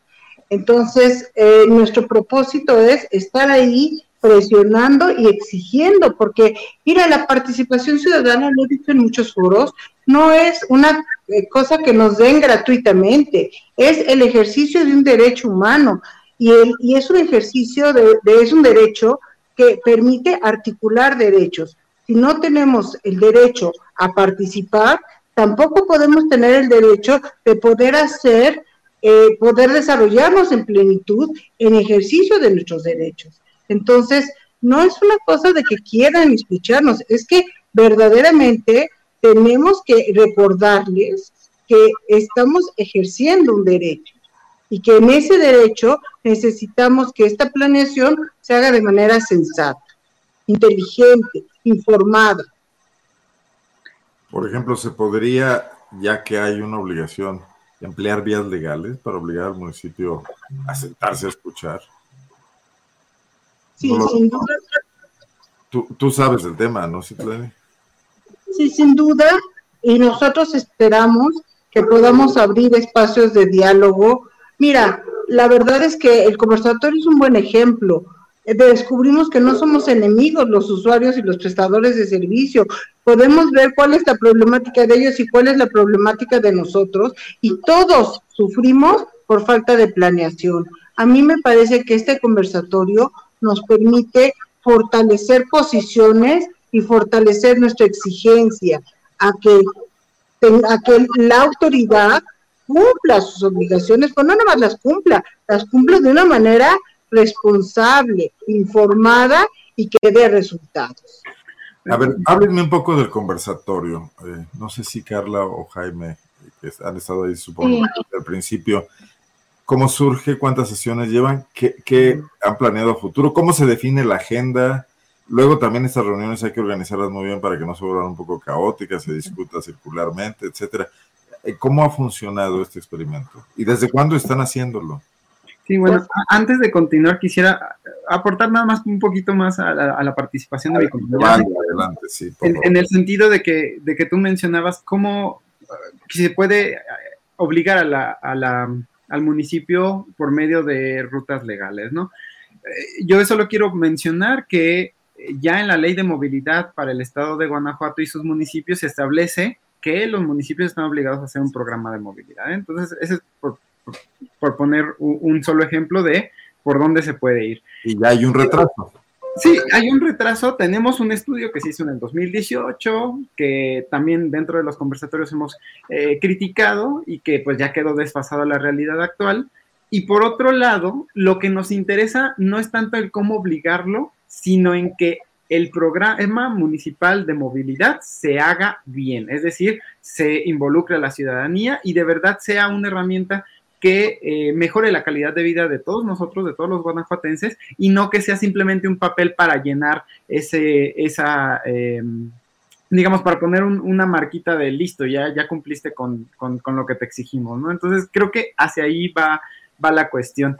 Entonces, eh, nuestro propósito es estar ahí presionando y exigiendo, porque, mira, la participación ciudadana, lo he dicho en muchos foros, no es una eh, cosa que nos den gratuitamente, es el ejercicio de un derecho humano y, el, y es un ejercicio de, de, es un derecho que permite articular derechos. Si no tenemos el derecho a participar, tampoco podemos tener el derecho de poder hacer, eh, poder desarrollarnos en plenitud en ejercicio de nuestros derechos. Entonces, no es una cosa de que quieran escucharnos, es que verdaderamente tenemos que recordarles que estamos ejerciendo un derecho y que en ese derecho necesitamos que esta planeación se haga de manera sensata, inteligente, informada. Por ejemplo, se podría, ya que hay una obligación, emplear vías legales para obligar al municipio a sentarse a escuchar. Sí, no sin duda. Tú, tú, sabes el tema, ¿no, Citlani? Sí, sin duda. Y nosotros esperamos que podamos abrir espacios de diálogo. Mira, la verdad es que el conversatorio es un buen ejemplo. Descubrimos que no somos enemigos los usuarios y los prestadores de servicio. Podemos ver cuál es la problemática de ellos y cuál es la problemática de nosotros. Y todos sufrimos por falta de planeación. A mí me parece que este conversatorio nos permite fortalecer posiciones y fortalecer nuestra exigencia a que, a que la autoridad cumpla sus obligaciones, pero no nada más las cumpla, las cumpla de una manera responsable, informada y que dé resultados. A ver, háblenme un poco del conversatorio. Eh, no sé si Carla o Jaime, que han estado ahí, supongo, sí. al principio, cómo surge, cuántas sesiones llevan, ¿Qué, qué, han planeado a futuro, cómo se define la agenda. Luego también estas reuniones hay que organizarlas muy bien para que no se vuelvan un poco caóticas, se discuta circularmente, etcétera. Eh, ¿Cómo ha funcionado este experimento? ¿Y desde cuándo están haciéndolo? Sí, bueno, pues, antes de continuar quisiera aportar nada más un poquito más a la, a la participación de mi. Adelante, sí, en, en, el sentido de que, de que tú mencionabas cómo se puede obligar a la, a la al municipio por medio de rutas legales, ¿no? Yo solo quiero mencionar que ya en la ley de movilidad para el estado de Guanajuato y sus municipios se establece que los municipios están obligados a hacer un programa de movilidad. ¿eh? Entonces, ese es por, por, poner un, un, solo ejemplo de por dónde se puede ir. Y ya hay un retraso. Sí, hay un retraso. Tenemos un estudio que se hizo en el 2018, que también dentro de los conversatorios hemos eh, criticado y que pues ya quedó desfasado a la realidad actual. Y por otro lado, lo que nos interesa no es tanto el cómo obligarlo, sino en que el programa municipal de movilidad se haga bien, es decir, se involucre a la ciudadanía y de verdad sea una herramienta que eh, mejore la calidad de vida de todos nosotros, de todos los guanajuatenses, y no que sea simplemente un papel para llenar ese, esa, eh, digamos, para poner un, una marquita de listo, ya, ya cumpliste con, con, con, lo que te exigimos, ¿no? Entonces, creo que hacia ahí va, va la cuestión.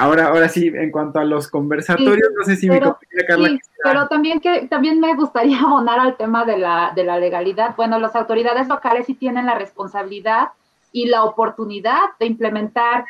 Ahora, ahora sí, en cuanto a los conversatorios, sí, no sé si pero, mi compañera Carla. Sí, pero también que también me gustaría abonar al tema de la, de la legalidad. Bueno, las autoridades locales sí tienen la responsabilidad y la oportunidad de implementar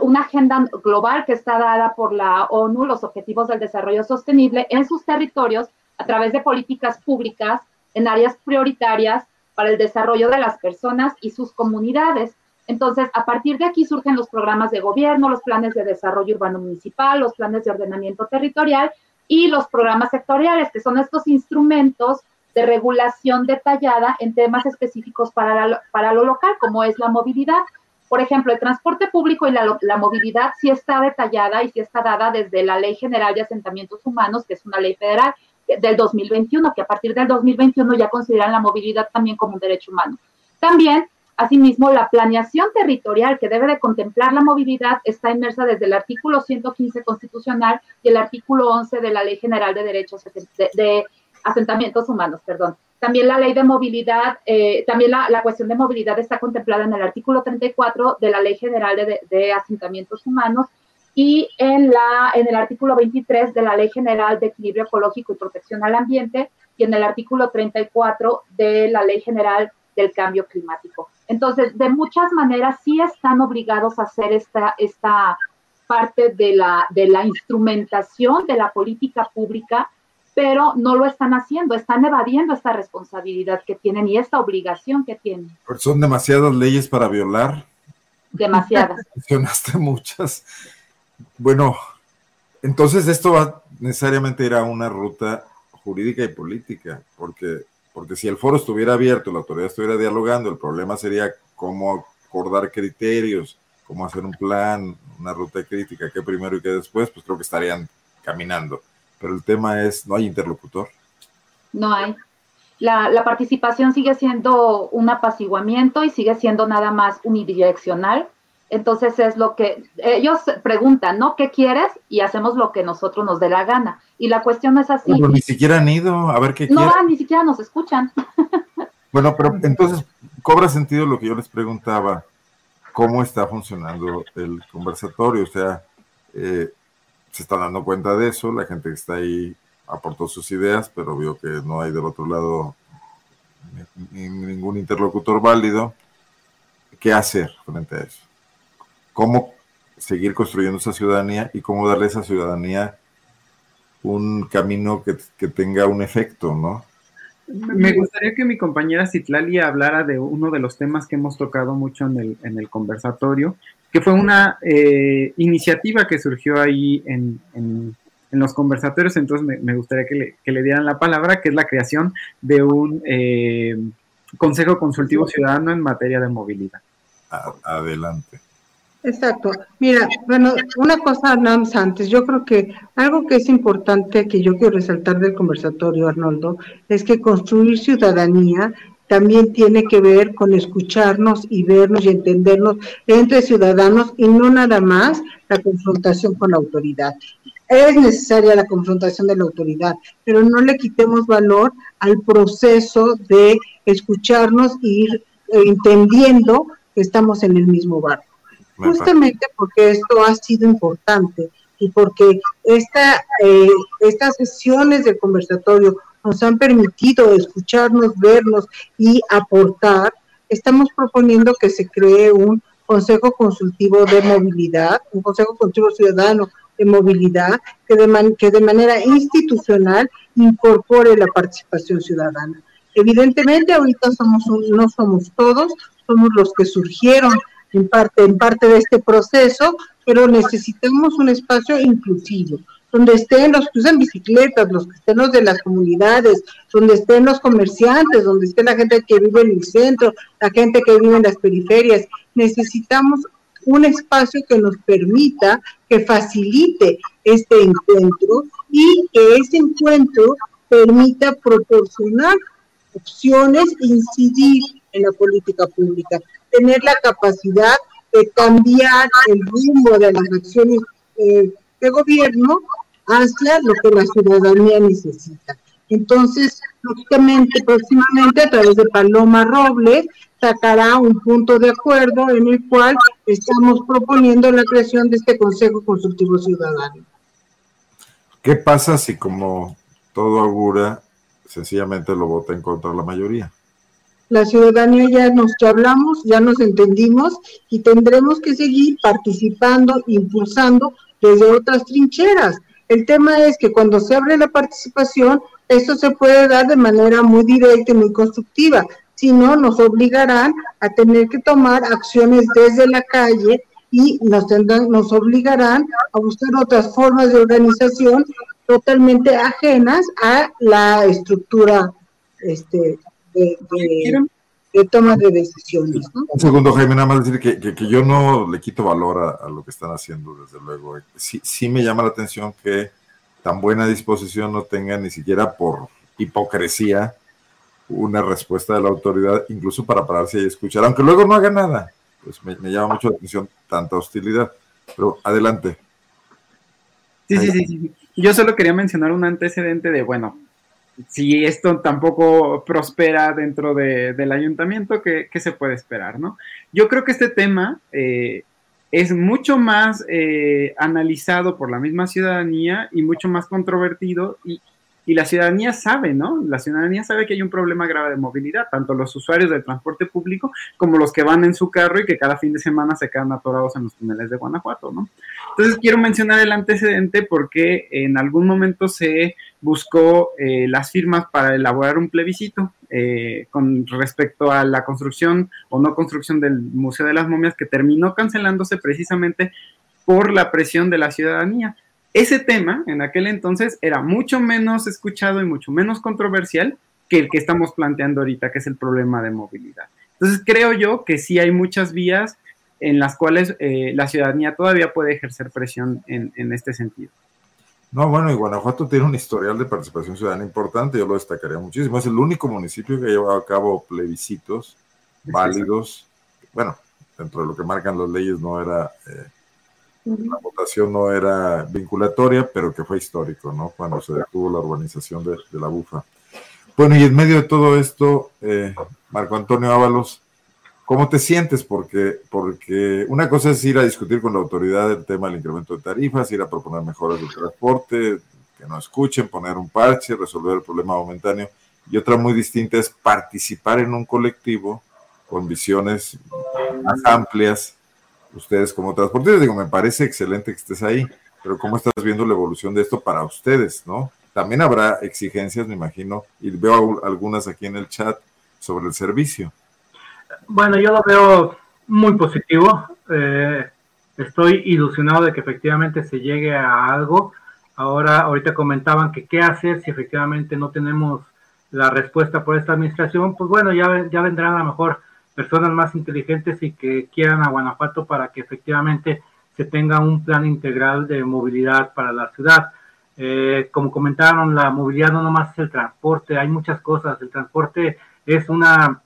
una agenda global que está dada por la ONU, los Objetivos del Desarrollo Sostenible, en sus territorios a través de políticas públicas en áreas prioritarias para el desarrollo de las personas y sus comunidades. Entonces, a partir de aquí surgen los programas de gobierno, los planes de desarrollo urbano municipal, los planes de ordenamiento territorial y los programas sectoriales, que son estos instrumentos de regulación detallada en temas específicos para, la, para lo local, como es la movilidad. Por ejemplo, el transporte público y la, la, movilidad sí está detallada y sí está dada desde la Ley General de Asentamientos Humanos, que es una ley federal del 2021, que a partir del 2021 ya consideran la movilidad también como un derecho humano. También, asimismo, la planeación territorial que debe de contemplar la movilidad está inmersa desde el artículo 115 constitucional y el artículo 11 de la Ley General de Derechos de, de asentamientos humanos, perdón. También la ley de movilidad, eh, también la, cuestión de movilidad está contemplada en el artículo 34 de la Ley General de, Asentamientos Humanos y en, la, en el artículo 23 de la Ley General de Equilibrio Ecológico y Protección al Ambiente y en el artículo 34 de la Ley General del Cambio Climático. Entonces, de muchas maneras sí están obligados a hacer esta, esta parte de la, de la instrumentación de la política pública pero no lo están haciendo, están evadiendo esta responsabilidad que tienen y esta obligación que tienen. Son demasiadas leyes para violar. Demasiadas. Mencionaste muchas. Bueno, entonces esto va necesariamente a ir a una ruta jurídica y política, porque, porque si el foro estuviera abierto, la autoridad estuviera dialogando, el problema sería cómo acordar criterios, cómo hacer un plan, una ruta crítica, qué primero y qué después, pues creo que estarían caminando pero el tema es, no hay interlocutor. No hay. La, participación sigue siendo un apaciguamiento y sigue siendo nada más unidireccional. Entonces es lo que ellos preguntan, ¿no? ¿Qué quieres? Y hacemos lo que nosotros nos dé la gana. Y la cuestión es así. Pero ni siquiera han ido a ver qué No ni siquiera nos escuchan. Bueno, pero entonces cobra sentido lo que yo les preguntaba, cómo está funcionando el conversatorio, o sea, eh, se está dando cuenta de eso, la gente que está ahí aportó sus ideas, pero vio que no hay del otro lado ningún interlocutor válido. ¿Qué hacer frente a eso? ¿Cómo seguir construyendo esa ciudadanía y cómo darle a esa ciudadanía un camino que, que tenga un efecto, ¿no? Me gustaría que mi compañera Citlali hablara de uno de los temas que hemos tocado mucho en el, en el conversatorio, que fue una eh, iniciativa que surgió ahí en, los conversatorios, entonces me, gustaría que le, dieran la palabra, que es la creación de un eh, Consejo Consultivo Ciudadano en materia de movilidad. Adelante. Exacto. Mira, bueno, una cosa más antes, yo creo que algo que es importante que yo quiero resaltar del conversatorio, Arnoldo, es que construir ciudadanía también tiene que ver con escucharnos y vernos y entendernos entre ciudadanos y no nada más la confrontación con la autoridad. Es necesaria la confrontación de la autoridad, pero no le quitemos valor al proceso de escucharnos e ir entendiendo que estamos en el mismo barco. Justamente porque esto ha sido importante y porque esta, eh, estas sesiones de conversatorio nos han permitido escucharnos, vernos y aportar, estamos proponiendo que se cree un Consejo Consultivo de Movilidad, un Consejo Consultivo Ciudadano de Movilidad, que de, manera institucional incorpore la participación ciudadana. Evidentemente, ahorita somos no somos todos, somos los que surgieron en parte de este proceso, pero necesitamos un espacio inclusivo, donde estén los que usan bicicletas, los que estén los de las comunidades, donde estén los comerciantes, donde esté la gente que vive en el centro, la gente que vive en las periferias. Necesitamos un espacio que nos permita, que facilite este encuentro y que ese encuentro permita proporcionar opciones e incidir en la política pública, tener la capacidad de cambiar el rumbo de las acciones eh, de gobierno hacia lo que la ciudadanía necesita. Entonces, lógicamente, próximamente a través de Paloma Robles sacará un punto de acuerdo en el cual estamos proponiendo la creación de este Consejo Consultivo Ciudadano. ¿Qué pasa si como todo augura, sencillamente lo vota en contra la mayoría? La ciudadanía ya nos hablamos, ya nos entendimos y tendremos que seguir participando, impulsando desde otras trincheras. El tema es que cuando se abre la participación, esto se puede dar de manera muy directa y muy constructiva. Si no, nos obligarán a tener que tomar acciones desde la calle y nos, tendrán, nos obligarán a buscar otras formas de organización totalmente ajenas a la estructura este, de, de, toma de decisiones. Un segundo, Jaime, nada más decir que, que, yo no le quito valor a, lo que están haciendo, desde luego. Sí, sí me llama la atención que tan buena disposición no tengan ni siquiera por hipocresía una respuesta de la autoridad, incluso para pararse y escuchar, aunque luego no haga nada. Pues me, llama mucho la atención tanta hostilidad. Pero adelante. Sí, sí, sí, sí. Yo solo quería mencionar un antecedente de, bueno, si esto tampoco prospera dentro del ayuntamiento, ¿qué, se puede esperar? ¿no? Yo creo que este tema eh, es mucho más eh, analizado por la misma ciudadanía y mucho más controvertido y, y la ciudadanía sabe, ¿no? La ciudadanía sabe que hay un problema grave de movilidad, tanto los usuarios del transporte público como los que van en su carro y que cada fin de semana se quedan atorados en los túneles de Guanajuato, ¿no? Entonces quiero mencionar el antecedente porque en algún momento se buscó eh, las firmas para elaborar un plebiscito eh, con respecto a la construcción o no construcción del Museo de las Momias que terminó cancelándose precisamente por la presión de la ciudadanía ese tema en aquel entonces era mucho menos escuchado y mucho menos controversial que el que estamos planteando ahorita, que es el problema de movilidad. Entonces creo yo que sí hay muchas vías en las cuales eh, la ciudadanía todavía puede ejercer presión en, este sentido. No, bueno, y Guanajuato tiene un historial de participación ciudadana importante, yo lo destacaría muchísimo. Es el único municipio que ha llevado a cabo plebiscitos válidos. Bueno, dentro de lo que marcan las leyes no era eh, la votación no era vinculatoria, pero que fue histórico, ¿no? Cuando se detuvo la urbanización de, la bufa. Bueno, y en medio de todo esto, eh, Marco Antonio Ábalos, ¿cómo te sientes? Porque, porque una cosa es ir a discutir con la autoridad el tema del incremento de tarifas, ir a proponer mejoras del transporte, que no escuchen, poner un parche, resolver el problema momentáneo. Y otra muy distinta es participar en un colectivo con visiones más amplias ustedes como transportistas. Digo, me parece excelente que estés ahí, pero ¿cómo estás viendo la evolución de esto para ustedes, no? También habrá exigencias, me imagino, y veo algunas aquí en el chat sobre el servicio. Bueno, yo lo veo muy positivo. Eh, estoy ilusionado de que efectivamente se llegue a algo. Ahora, ahorita comentaban que qué hacer si efectivamente no tenemos la respuesta por esta administración. Pues bueno, ya, ya vendrán a lo mejor personas más inteligentes y que quieran a Guanajuato para que efectivamente se tenga un plan integral de movilidad para la ciudad. Eh, como comentaron, la movilidad no nomás es el transporte, hay muchas cosas. El transporte es una,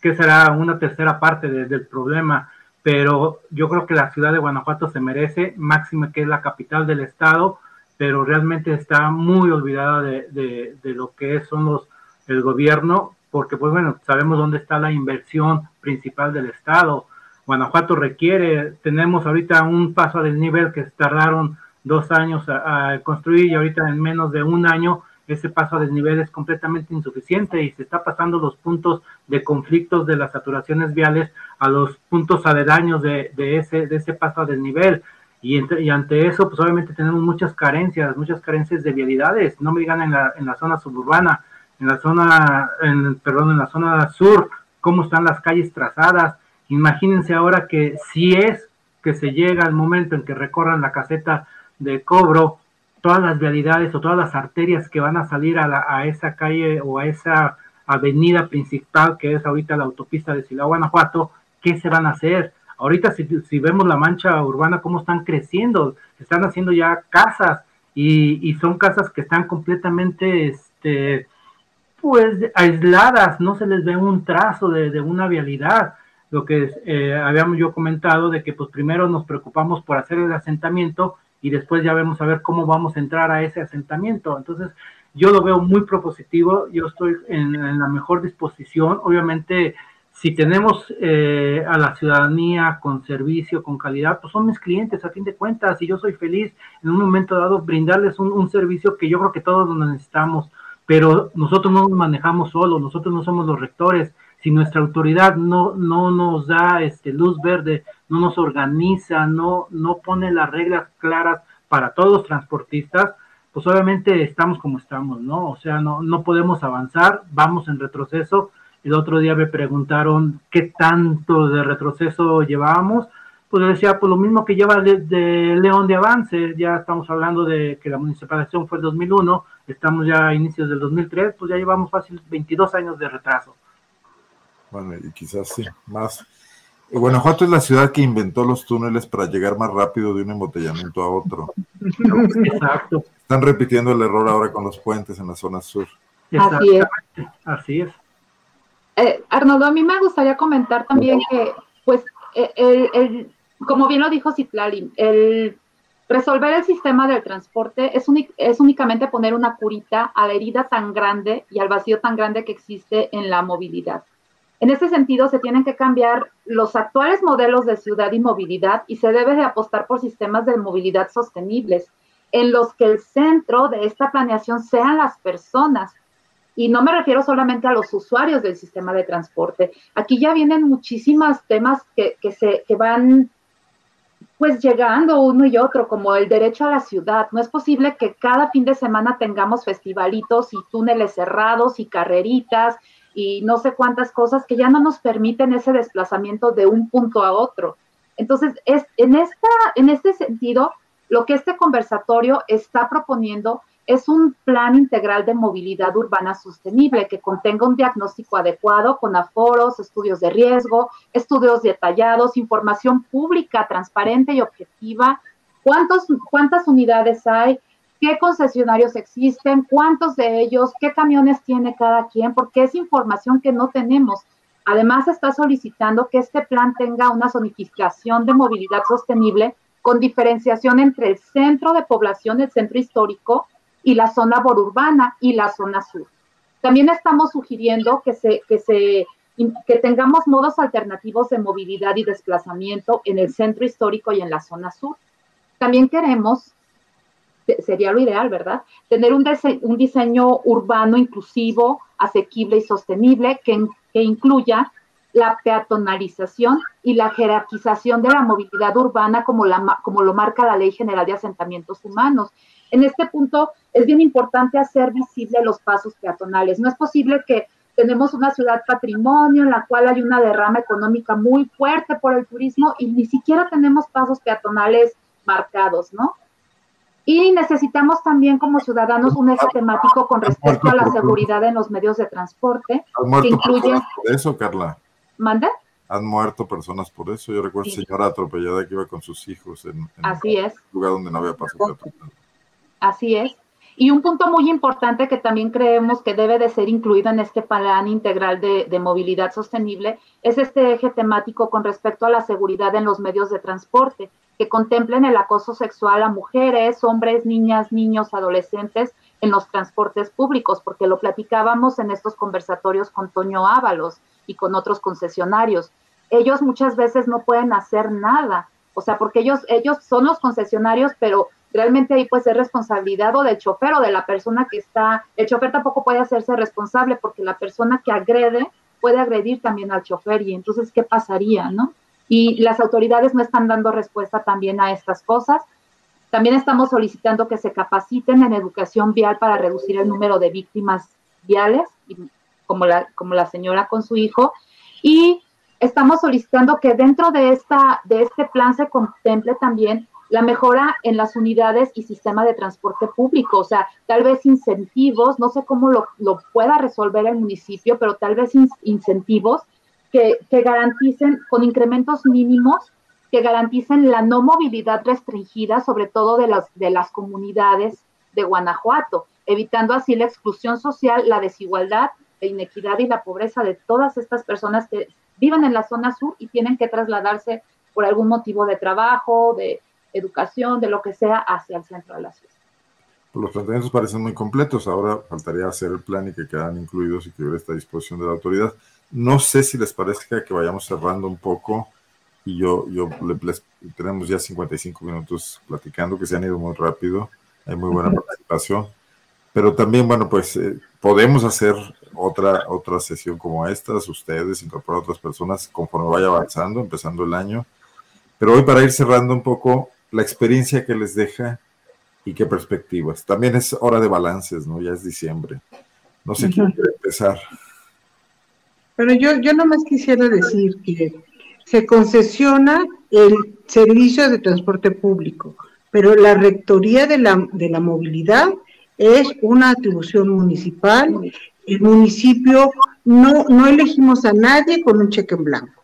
¿qué será? Una tercera parte del problema, pero yo creo que la ciudad de Guanajuato se merece, máxima que es la capital del estado, pero realmente está muy olvidada de, de, de lo que son los, el gobierno porque pues bueno, sabemos dónde está la inversión principal del Estado. Guanajuato requiere, tenemos ahorita un paso a desnivel que tardaron dos años a, construir y ahorita en menos de un año ese paso a desnivel es completamente insuficiente y se está pasando los puntos de conflictos de las saturaciones viales a los puntos aledaños de, ese, de ese paso a desnivel. Y, y, ante eso, pues obviamente tenemos muchas carencias, muchas carencias de vialidades, no me digan en la, en la zona suburbana, en la zona, en, perdón, en la zona sur, cómo están las calles trazadas. Imagínense ahora que si es que se llega al momento en que recorran la caseta de cobro, todas las vialidades o todas las arterias que van a salir a, a esa calle o a esa avenida principal que es ahorita la autopista de Silao, Guanajuato, ¿qué se van a hacer? Ahorita si, vemos la mancha urbana, cómo están creciendo, están haciendo ya casas y, y son casas que están completamente este, pues aisladas, no se les ve un trazo de, una vialidad. Lo que eh, habíamos yo comentado de que pues primero nos preocupamos por hacer el asentamiento y después ya vemos a ver cómo vamos a entrar a ese asentamiento. Entonces, yo lo veo muy propositivo, yo estoy en, la mejor disposición. Obviamente, si tenemos eh, a la ciudadanía con servicio, con calidad, pues son mis clientes a fin de cuentas y yo soy feliz en un momento dado brindarles un, un servicio que yo creo que todos necesitamos pero nosotros no nos manejamos solos, nosotros no somos los rectores. Si nuestra autoridad no, no nos da este, luz verde, no nos organiza, no, no pone las reglas claras para todos los transportistas, pues obviamente estamos como estamos, ¿no? O sea, no, no podemos avanzar, vamos en retroceso. El otro día me preguntaron qué tanto de retroceso llevábamos pues decía, pues lo mismo que lleva de, León de avance, ya estamos hablando de que la municipalización fue el 2001, estamos ya a inicios del 2003, pues ya llevamos fácil 22 años de retraso. Bueno, y quizás sí, más. Guanajuato es la ciudad que inventó los túneles para llegar más rápido de un embotellamiento a otro. Exacto. Están repitiendo el error ahora con los puentes en la zona sur. Así es. Así es. Eh, Arnoldo, a mí me gustaría comentar también que, pues, el, el, como bien lo dijo Citlali, el Resolver el sistema del transporte es, es, únicamente poner una curita a la herida tan grande y al vacío tan grande que existe en la movilidad. En ese sentido, se tienen que cambiar los actuales modelos de ciudad y movilidad y se debe de apostar por sistemas de movilidad sostenibles, en los que el centro de esta planeación sean las personas. Y no me refiero solamente a los usuarios del sistema de transporte. Aquí ya vienen muchísimos temas que, que se, que van pues llegando uno y otro, como el derecho a la ciudad. No es posible que cada fin de semana tengamos festivalitos y túneles cerrados y carreritas y no sé cuántas cosas que ya no nos permiten ese desplazamiento de un punto a otro. Entonces, es, en, esta, en este sentido, lo que este conversatorio está proponiendo es un plan integral de movilidad urbana sostenible que contenga un diagnóstico adecuado con aforos, estudios de riesgo, estudios detallados, información pública, transparente y objetiva, cuántos, cuántas unidades hay, qué concesionarios existen, cuántos de ellos, qué camiones tiene cada quien, porque es información que no tenemos. Además, está solicitando que este plan tenga una zonificación de movilidad sostenible con diferenciación entre el centro de población, el centro histórico, y la zona borurbana y la zona sur. También estamos sugiriendo que, se, que, tengamos modos alternativos de movilidad y desplazamiento en el centro histórico y en la zona sur. También queremos, sería lo ideal, ¿verdad? Tener un, un diseño urbano inclusivo, asequible y sostenible que, que incluya la peatonalización y la jerarquización de la movilidad urbana como, la, como lo marca la Ley General de Asentamientos Humanos. En este punto es bien importante hacer visible los pasos peatonales. No es posible que tenemos una ciudad patrimonio en la cual hay una derrama económica muy fuerte por el turismo y ni siquiera tenemos pasos peatonales marcados, ¿no? Y necesitamos también como ciudadanos un eje temático con respecto a la seguridad en los medios de transporte, que incluye... Por eso, Carla. ¿Manda? Han muerto personas por eso. Yo recuerdo sí. señora atropellada que iba con sus hijos en, Así es. un lugar donde no había paso peatonal. Así es. Y un punto muy importante que también creemos que debe de ser incluido en este plan integral de, movilidad sostenible es este eje temático con respecto a la seguridad en los medios de transporte, que contemplen el acoso sexual a mujeres, hombres, niñas, niños, adolescentes en los transportes públicos, porque lo platicábamos en estos conversatorios con Toño Ábalos y con otros concesionarios. Ellos muchas veces no pueden hacer nada, o sea, porque ellos, ellos son los concesionarios, pero realmente ahí puede ser responsabilidad o del chofer o de la persona que está, el chofer tampoco puede hacerse responsable porque la persona que agrede puede agredir también al chofer y entonces, ¿qué pasaría, no? Y las autoridades no están dando respuesta también a estas cosas. También estamos solicitando que se capaciten en educación vial para reducir el número de víctimas viales, como la, como la señora con su hijo. Y estamos solicitando que dentro de, esta, de este plan se contemple también la mejora en las unidades y sistema de transporte público, o sea, tal vez incentivos, no sé cómo lo, lo pueda resolver el municipio, pero tal vez in, incentivos que, que garanticen con incrementos mínimos que garanticen la no movilidad restringida, sobre todo de las, de las comunidades de Guanajuato, evitando así la exclusión social, la desigualdad, la inequidad y la pobreza de todas estas personas que viven en la zona sur y tienen que trasladarse por algún motivo de trabajo, de, educación, de lo que sea, hacia el centro de la ciudad. Los planteamientos parecen muy completos. Ahora faltaría hacer el plan y que quedan incluidos y que hubiera esta disposición de la autoridad. No sé si les parezca que vayamos cerrando un poco y yo, yo les, tenemos ya 55 minutos platicando que se han ido muy rápido. Hay muy buena participación. Pero también, bueno, pues eh, podemos hacer otra, otra sesión como estas, ustedes, incorporar a otras personas conforme vaya avanzando, empezando el año. Pero hoy para ir cerrando un poco, la experiencia que les deja y qué perspectivas. También es hora de balances, ¿no? Ya es diciembre. No sé uh -huh. quién quiere empezar. Pero yo, yo nomás quisiera decir que se concesiona el servicio de transporte público, pero la rectoría de la, de la movilidad es una atribución municipal. El municipio no, no elegimos a nadie con un cheque en blanco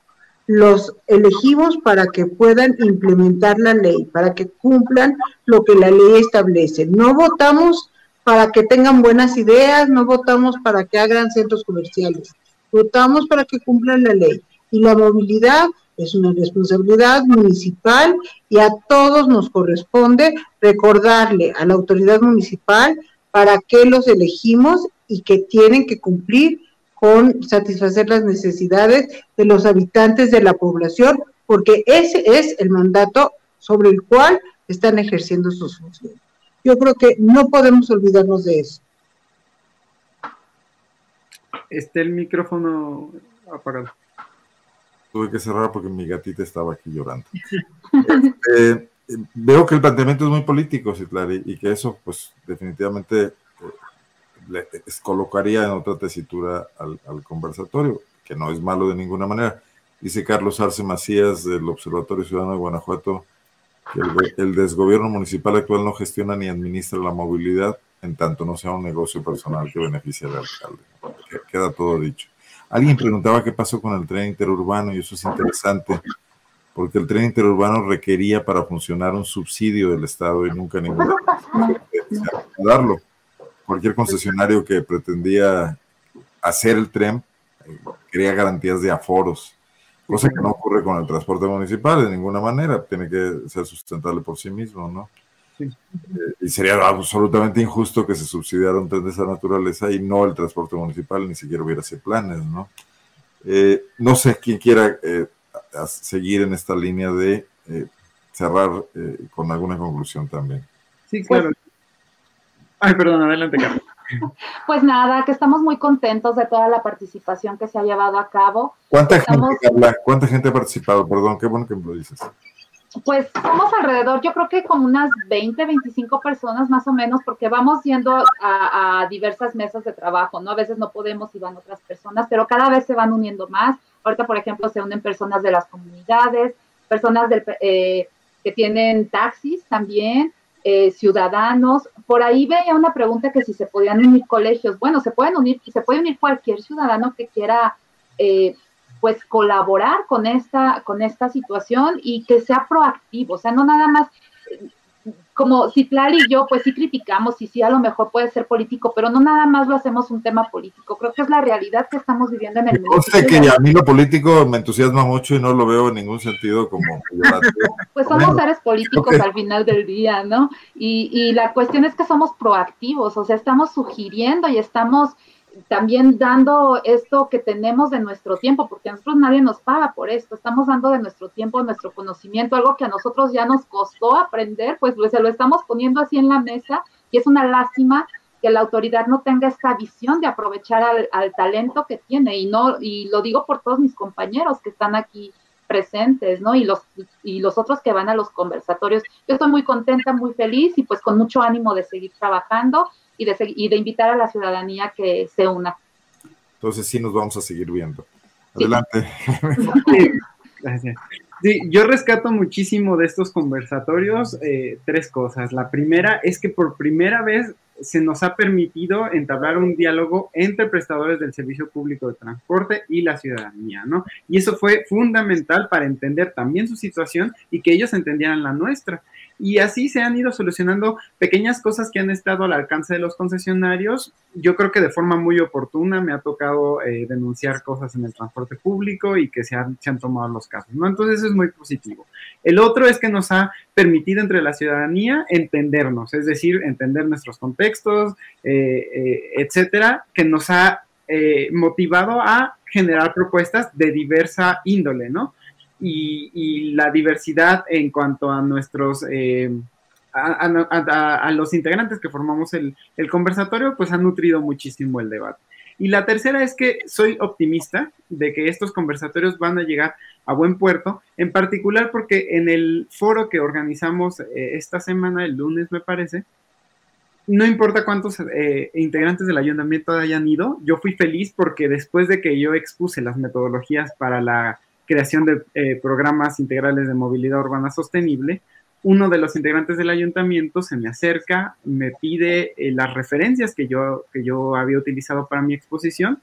los elegimos para que puedan implementar la ley, para que cumplan lo que la ley establece. No votamos para que tengan buenas ideas, no votamos para que hagan centros comerciales, votamos para que cumplan la ley. Y la movilidad es una responsabilidad municipal y a todos nos corresponde recordarle a la autoridad municipal para qué los elegimos y que tienen que cumplir con satisfacer las necesidades de los habitantes de la población, porque ese es el mandato sobre el cual están ejerciendo sus funciones. Yo creo que no podemos olvidarnos de eso. Está el micrófono apagado. Tuve que cerrar porque mi gatita estaba aquí llorando. Este, veo que el planteamiento es muy político, Citlari, y que eso, pues, definitivamente le colocaría en otra tesitura al, conversatorio, que no es malo de ninguna manera. Dice Carlos Arce Macías del Observatorio Ciudadano de Guanajuato que el, el desgobierno municipal actual no gestiona ni administra la movilidad en tanto no sea un negocio personal que beneficie al alcalde. Queda todo dicho. Alguien preguntaba qué pasó con el tren interurbano y eso es interesante porque el tren interurbano requería para funcionar un subsidio del Estado y nunca ningún darlo. Cualquier concesionario que pretendía hacer el tren eh, quería garantías de aforos, cosa que no ocurre con el transporte municipal de ninguna manera, tiene que ser sustentable por sí mismo, ¿no? Eh, y sería absolutamente injusto que se subsidiara un tren de esa naturaleza y no el transporte municipal, ni siquiera hubiera ese planes, ¿no? Eh, no sé quién quiera eh, seguir en esta línea de cerrar con alguna conclusión también. Sí, claro. Pues, Ay, perdón, adelante, Carlos. Pues nada, que estamos muy contentos de toda la participación que se ha llevado a cabo. ¿Cuánta, gente, ¿cuánta gente ha participado? Perdón, qué bueno que me lo dices. Pues somos alrededor, yo creo que como unas 20, 25 personas más o menos, porque vamos yendo a, diversas mesas de trabajo, ¿no? A veces no podemos y van otras personas, pero cada vez se van uniendo más. Ahorita, por ejemplo, se unen personas de las comunidades, personas del, eh, que tienen taxis también, eh, ciudadanos. Por ahí veía una pregunta que si se podían unir colegios. Bueno, se pueden unir, se puede unir cualquier ciudadano que quiera eh, pues colaborar con esta, con esta situación y que sea proactivo, o sea, no nada más como Citlali y yo, pues sí criticamos y sí a lo mejor puede ser político, pero no nada más lo hacemos un tema político. Creo que es la realidad que estamos viviendo en el mundo. sé que a mí lo político me entusiasma mucho y no lo veo en ningún sentido como... pues somos seres políticos al final del día, ¿no? Y, y la cuestión es que somos proactivos, o sea, estamos sugiriendo y estamos también dando esto que tenemos de nuestro tiempo, porque a nosotros nadie nos paga por esto, estamos dando de nuestro tiempo, nuestro conocimiento, algo que a nosotros ya nos costó aprender, pues, pues se lo estamos poniendo así en la mesa y es una lástima que la autoridad no tenga esta visión de aprovechar al, al talento que tiene y no y lo digo por todos mis compañeros que están aquí presentes, ¿no? Y los, y los otros que van a los conversatorios. Yo estoy muy contenta, muy feliz y pues con mucho ánimo de seguir trabajando y de, y de invitar a la ciudadanía que se una. Entonces sí nos vamos a seguir viendo. Adelante. Sí, yo rescato muchísimo de estos conversatorios eh, tres cosas. La primera es que por primera vez se nos ha permitido entablar un diálogo entre prestadores del servicio público de transporte y la ciudadanía, ¿no? Y eso fue fundamental para entender también su situación y que ellos entendieran la nuestra. Y así se han ido solucionando pequeñas cosas que han estado al alcance de los concesionarios. Yo creo que de forma muy oportuna me ha tocado eh, denunciar cosas en el transporte público y que se han, se han tomado los casos, ¿no? Entonces eso es muy positivo. El otro es que nos ha permitido entre la ciudadanía entendernos, es decir, entender nuestros contextos, eh, eh, etcétera, que nos ha motivado a generar propuestas de diversa índole, ¿no? Y, la diversidad en cuanto a nuestros, eh, a, los integrantes que formamos el, el, conversatorio, pues ha nutrido muchísimo el debate. Y la tercera es que soy optimista de que estos conversatorios van a llegar a buen puerto, en particular porque en el foro que organizamos eh, esta semana, el lunes me parece, no importa cuántos eh, integrantes del ayuntamiento hayan ido, yo fui feliz porque después de que yo expuse las metodologías para la creación de eh, programas integrales de movilidad urbana sostenible, uno de los integrantes del ayuntamiento se me acerca, me pide eh, las referencias que yo, que yo había utilizado para mi exposición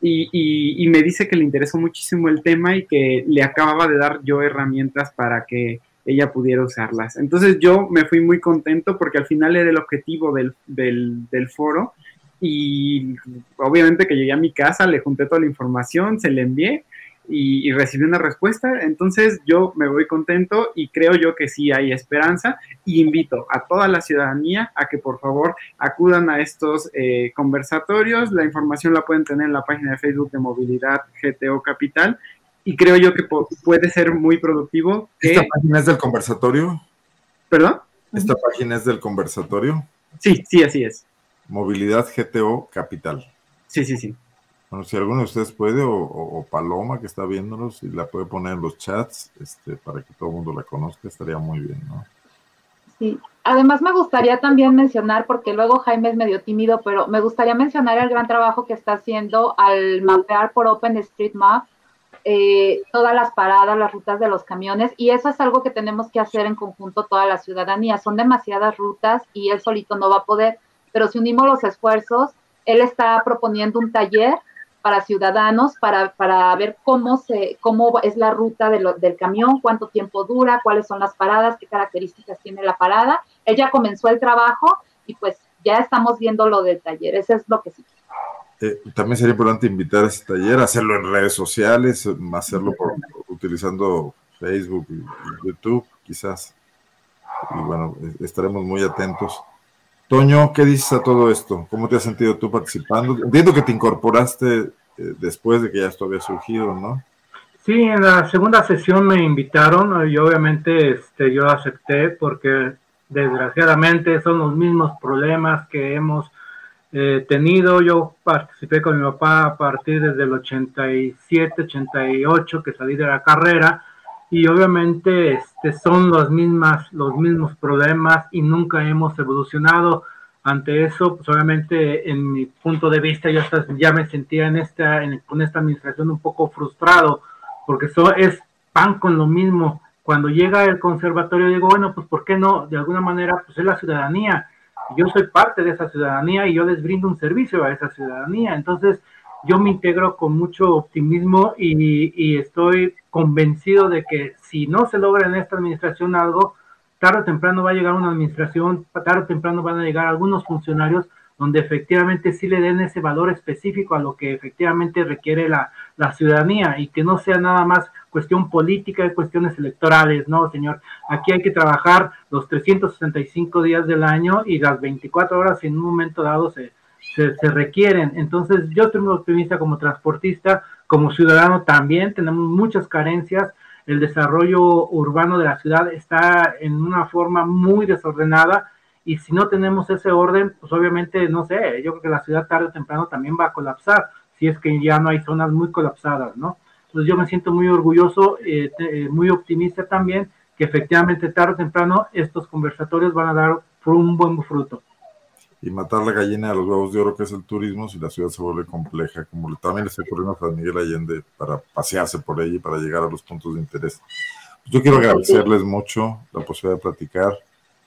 y, me dice que le interesó muchísimo el tema y que le acababa de dar yo herramientas para que ella pudiera usarlas. Entonces yo me fui muy contento porque al final era el objetivo del, del, del foro y obviamente que llegué a mi casa, le junté toda la información, se le envié y, recibí una respuesta. Entonces yo me voy contento y creo yo que sí hay esperanza y invito a toda la ciudadanía a que por favor acudan a estos eh, conversatorios. La información la pueden tener en la página de Facebook de Movilidad GTO Capital y creo yo que puede ser muy productivo. ¿Esta página es del conversatorio? ¿Perdón? ¿Esta página es del conversatorio? Sí, sí, así es. Movilidad GTO Capital. Sí, sí, sí. Bueno, si alguno de ustedes puede, o, Paloma que está viéndonos, y la puede poner en los chats, este, para que todo el mundo la conozca, estaría muy bien, ¿no? Sí, además me gustaría también mencionar, porque luego Jaime es medio tímido, pero me gustaría mencionar el gran trabajo que está haciendo al mapear por OpenStreetMap eh, todas las paradas, las rutas de los camiones, y eso es algo que tenemos que hacer en conjunto toda la ciudadanía. Son demasiadas rutas y él solito no va a poder, pero si unimos los esfuerzos, él está proponiendo un taller para ciudadanos para, para ver cómo, se, cómo es la ruta del camión, cuánto tiempo dura, cuáles son las paradas, qué características tiene la parada. Él ya comenzó el trabajo y pues ya estamos viendo lo del taller. Eso es lo que sí. Eh, también sería importante invitar a ese taller, hacerlo en redes sociales, hacerlo por, utilizando Facebook y, YouTube, quizás. Y bueno, estaremos muy atentos. Toño, ¿qué dices a todo esto? ¿Cómo te has sentido tú participando? Entiendo que te incorporaste eh, después de que ya esto había surgido, ¿no? Sí, en la segunda sesión me invitaron y obviamente este, yo acepté porque desgraciadamente son los mismos problemas que hemos eh, tenido. Yo participé con mi papá a partir desde el 87, 88 que salí de la carrera y obviamente este, son los, mismas, los mismos problemas y nunca hemos evolucionado. Ante eso, pues obviamente en mi punto de vista yo hasta ya me sentía en esta, en, con esta administración un poco frustrado, porque eso es pan con lo mismo. Cuando llega el conservatorio digo, bueno, pues ¿por qué no? De alguna manera, pues es la ciudadanía. Yo soy parte de esa ciudadanía y yo les brindo un servicio a esa ciudadanía. Entonces, yo me integro con mucho optimismo y, estoy convencido de que si no se logra en esta administración algo, tarde o temprano va a llegar una administración, tarde o temprano van a llegar algunos funcionarios donde efectivamente sí le den ese valor específico a lo que efectivamente requiere la, la ciudadanía y que no sea nada más cuestión política y cuestiones electorales, no, señor. Aquí hay que trabajar los 365 días del año y las 24 horas en un momento dado se, se, requieren. Entonces, yo estoy muy optimista como transportista, como ciudadano también, tenemos muchas carencias. El desarrollo urbano de la ciudad está en una forma muy desordenada y si no tenemos ese orden, pues obviamente, no sé, yo creo que la ciudad tarde o temprano también va a colapsar, si es que ya no hay zonas muy colapsadas, ¿no? Entonces yo me siento muy orgulloso, eh, eh, muy optimista también, que efectivamente tarde o temprano estos conversatorios van a dar un buen fruto y matar la gallina de los huevos de oro que es el turismo si la ciudad se vuelve compleja, como también le está ocurriendo a San Miguel Allende para pasearse por ella y para llegar a los puntos de interés. Yo quiero agradecerles mucho la posibilidad de platicar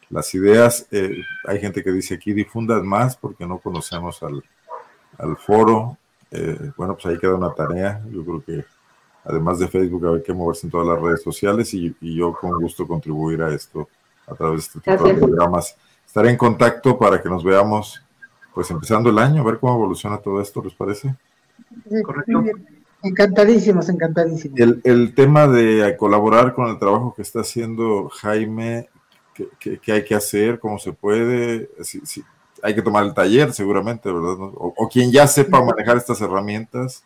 las ideas. Eh, hay gente que dice aquí difundan más porque no conocemos al, al foro. Eh, bueno, pues ahí queda una tarea. Yo creo que además de Facebook hay que moverse en todas las redes sociales y, y yo con gusto contribuir a esto a través de este tipo de programas estaré en contacto para que nos veamos, pues empezando el año, a ver cómo evoluciona todo esto, ¿les parece? Correcto. Encantadísimos, encantadísimos. El, tema de colaborar con el trabajo que está haciendo Jaime, ¿qué, hay que hacer? ¿Cómo se puede? Si, hay que tomar el taller seguramente, ¿verdad? O, quien ya sepa manejar estas herramientas.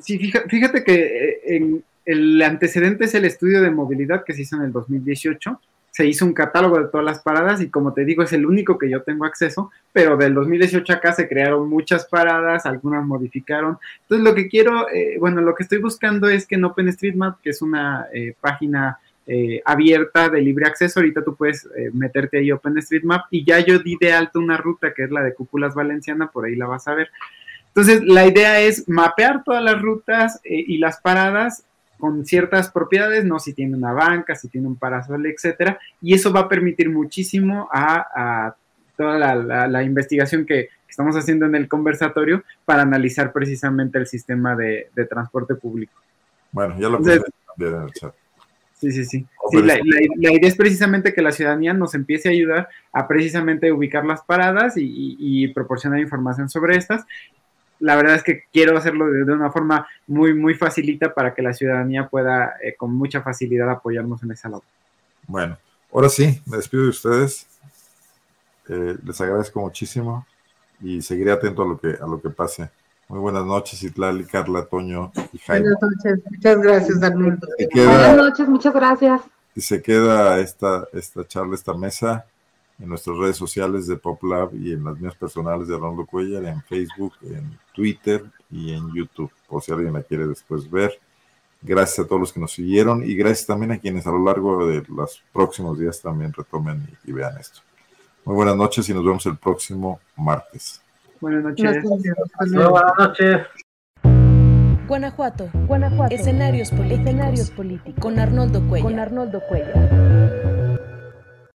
Sí, fíjate que eh, en, el antecedente es el estudio de movilidad que se hizo en el 2018 se hizo un catálogo de todas las paradas y como te digo es el único que yo tengo acceso, pero del 2018 acá se crearon muchas paradas, algunas modificaron. Entonces lo que quiero, eh, bueno, lo que estoy buscando es que en OpenStreetMap, que es una eh, página eh, abierta de libre acceso, ahorita tú puedes meterte ahí OpenStreetMap y ya yo di de alto una ruta que es la de Cúpulas Valenciana, por ahí la vas a ver. Entonces, la idea es mapear todas las rutas y las paradas con ciertas propiedades, no si tiene una banca, si tiene un parasol, etcétera, y eso va a permitir muchísimo a, toda la, investigación que estamos haciendo en el conversatorio para analizar precisamente el sistema de, transporte público. Bueno, ya lo ver en el chat. Sí, sí, sí. la, idea es precisamente que la ciudadanía nos empiece a ayudar a precisamente ubicar las paradas y proporcionar información sobre estas la verdad es que quiero hacerlo de, una forma muy, muy facilita para que la ciudadanía pueda eh, con mucha facilidad apoyarnos en esa labor. Bueno, ahora sí, me despido de ustedes. Eh, les agradezco muchísimo y seguiré atento a lo que, a lo que pase. Muy buenas noches, Itlali, Carla, Toño y Jaime. Buenas noches, muchas gracias, Arnoldo. buenas noches, muchas gracias. Y se queda esta, esta charla, esta mesa en nuestras redes sociales de PopLab y en las mías personales de Arnoldo Cuellar, en Facebook, en Twitter y en YouTube, por si alguien la quiere después ver. Gracias a todos los que nos siguieron y gracias también a quienes a lo largo de los próximos días también retomen y, vean esto. Muy buenas noches y nos vemos el próximo martes. Buenas noches. Buenas noches. Guanajuato, Guanajuato. Escenarios políticos. Escenarios políticos. Con Arnoldo Cuellar. Con Arnoldo Cuellar.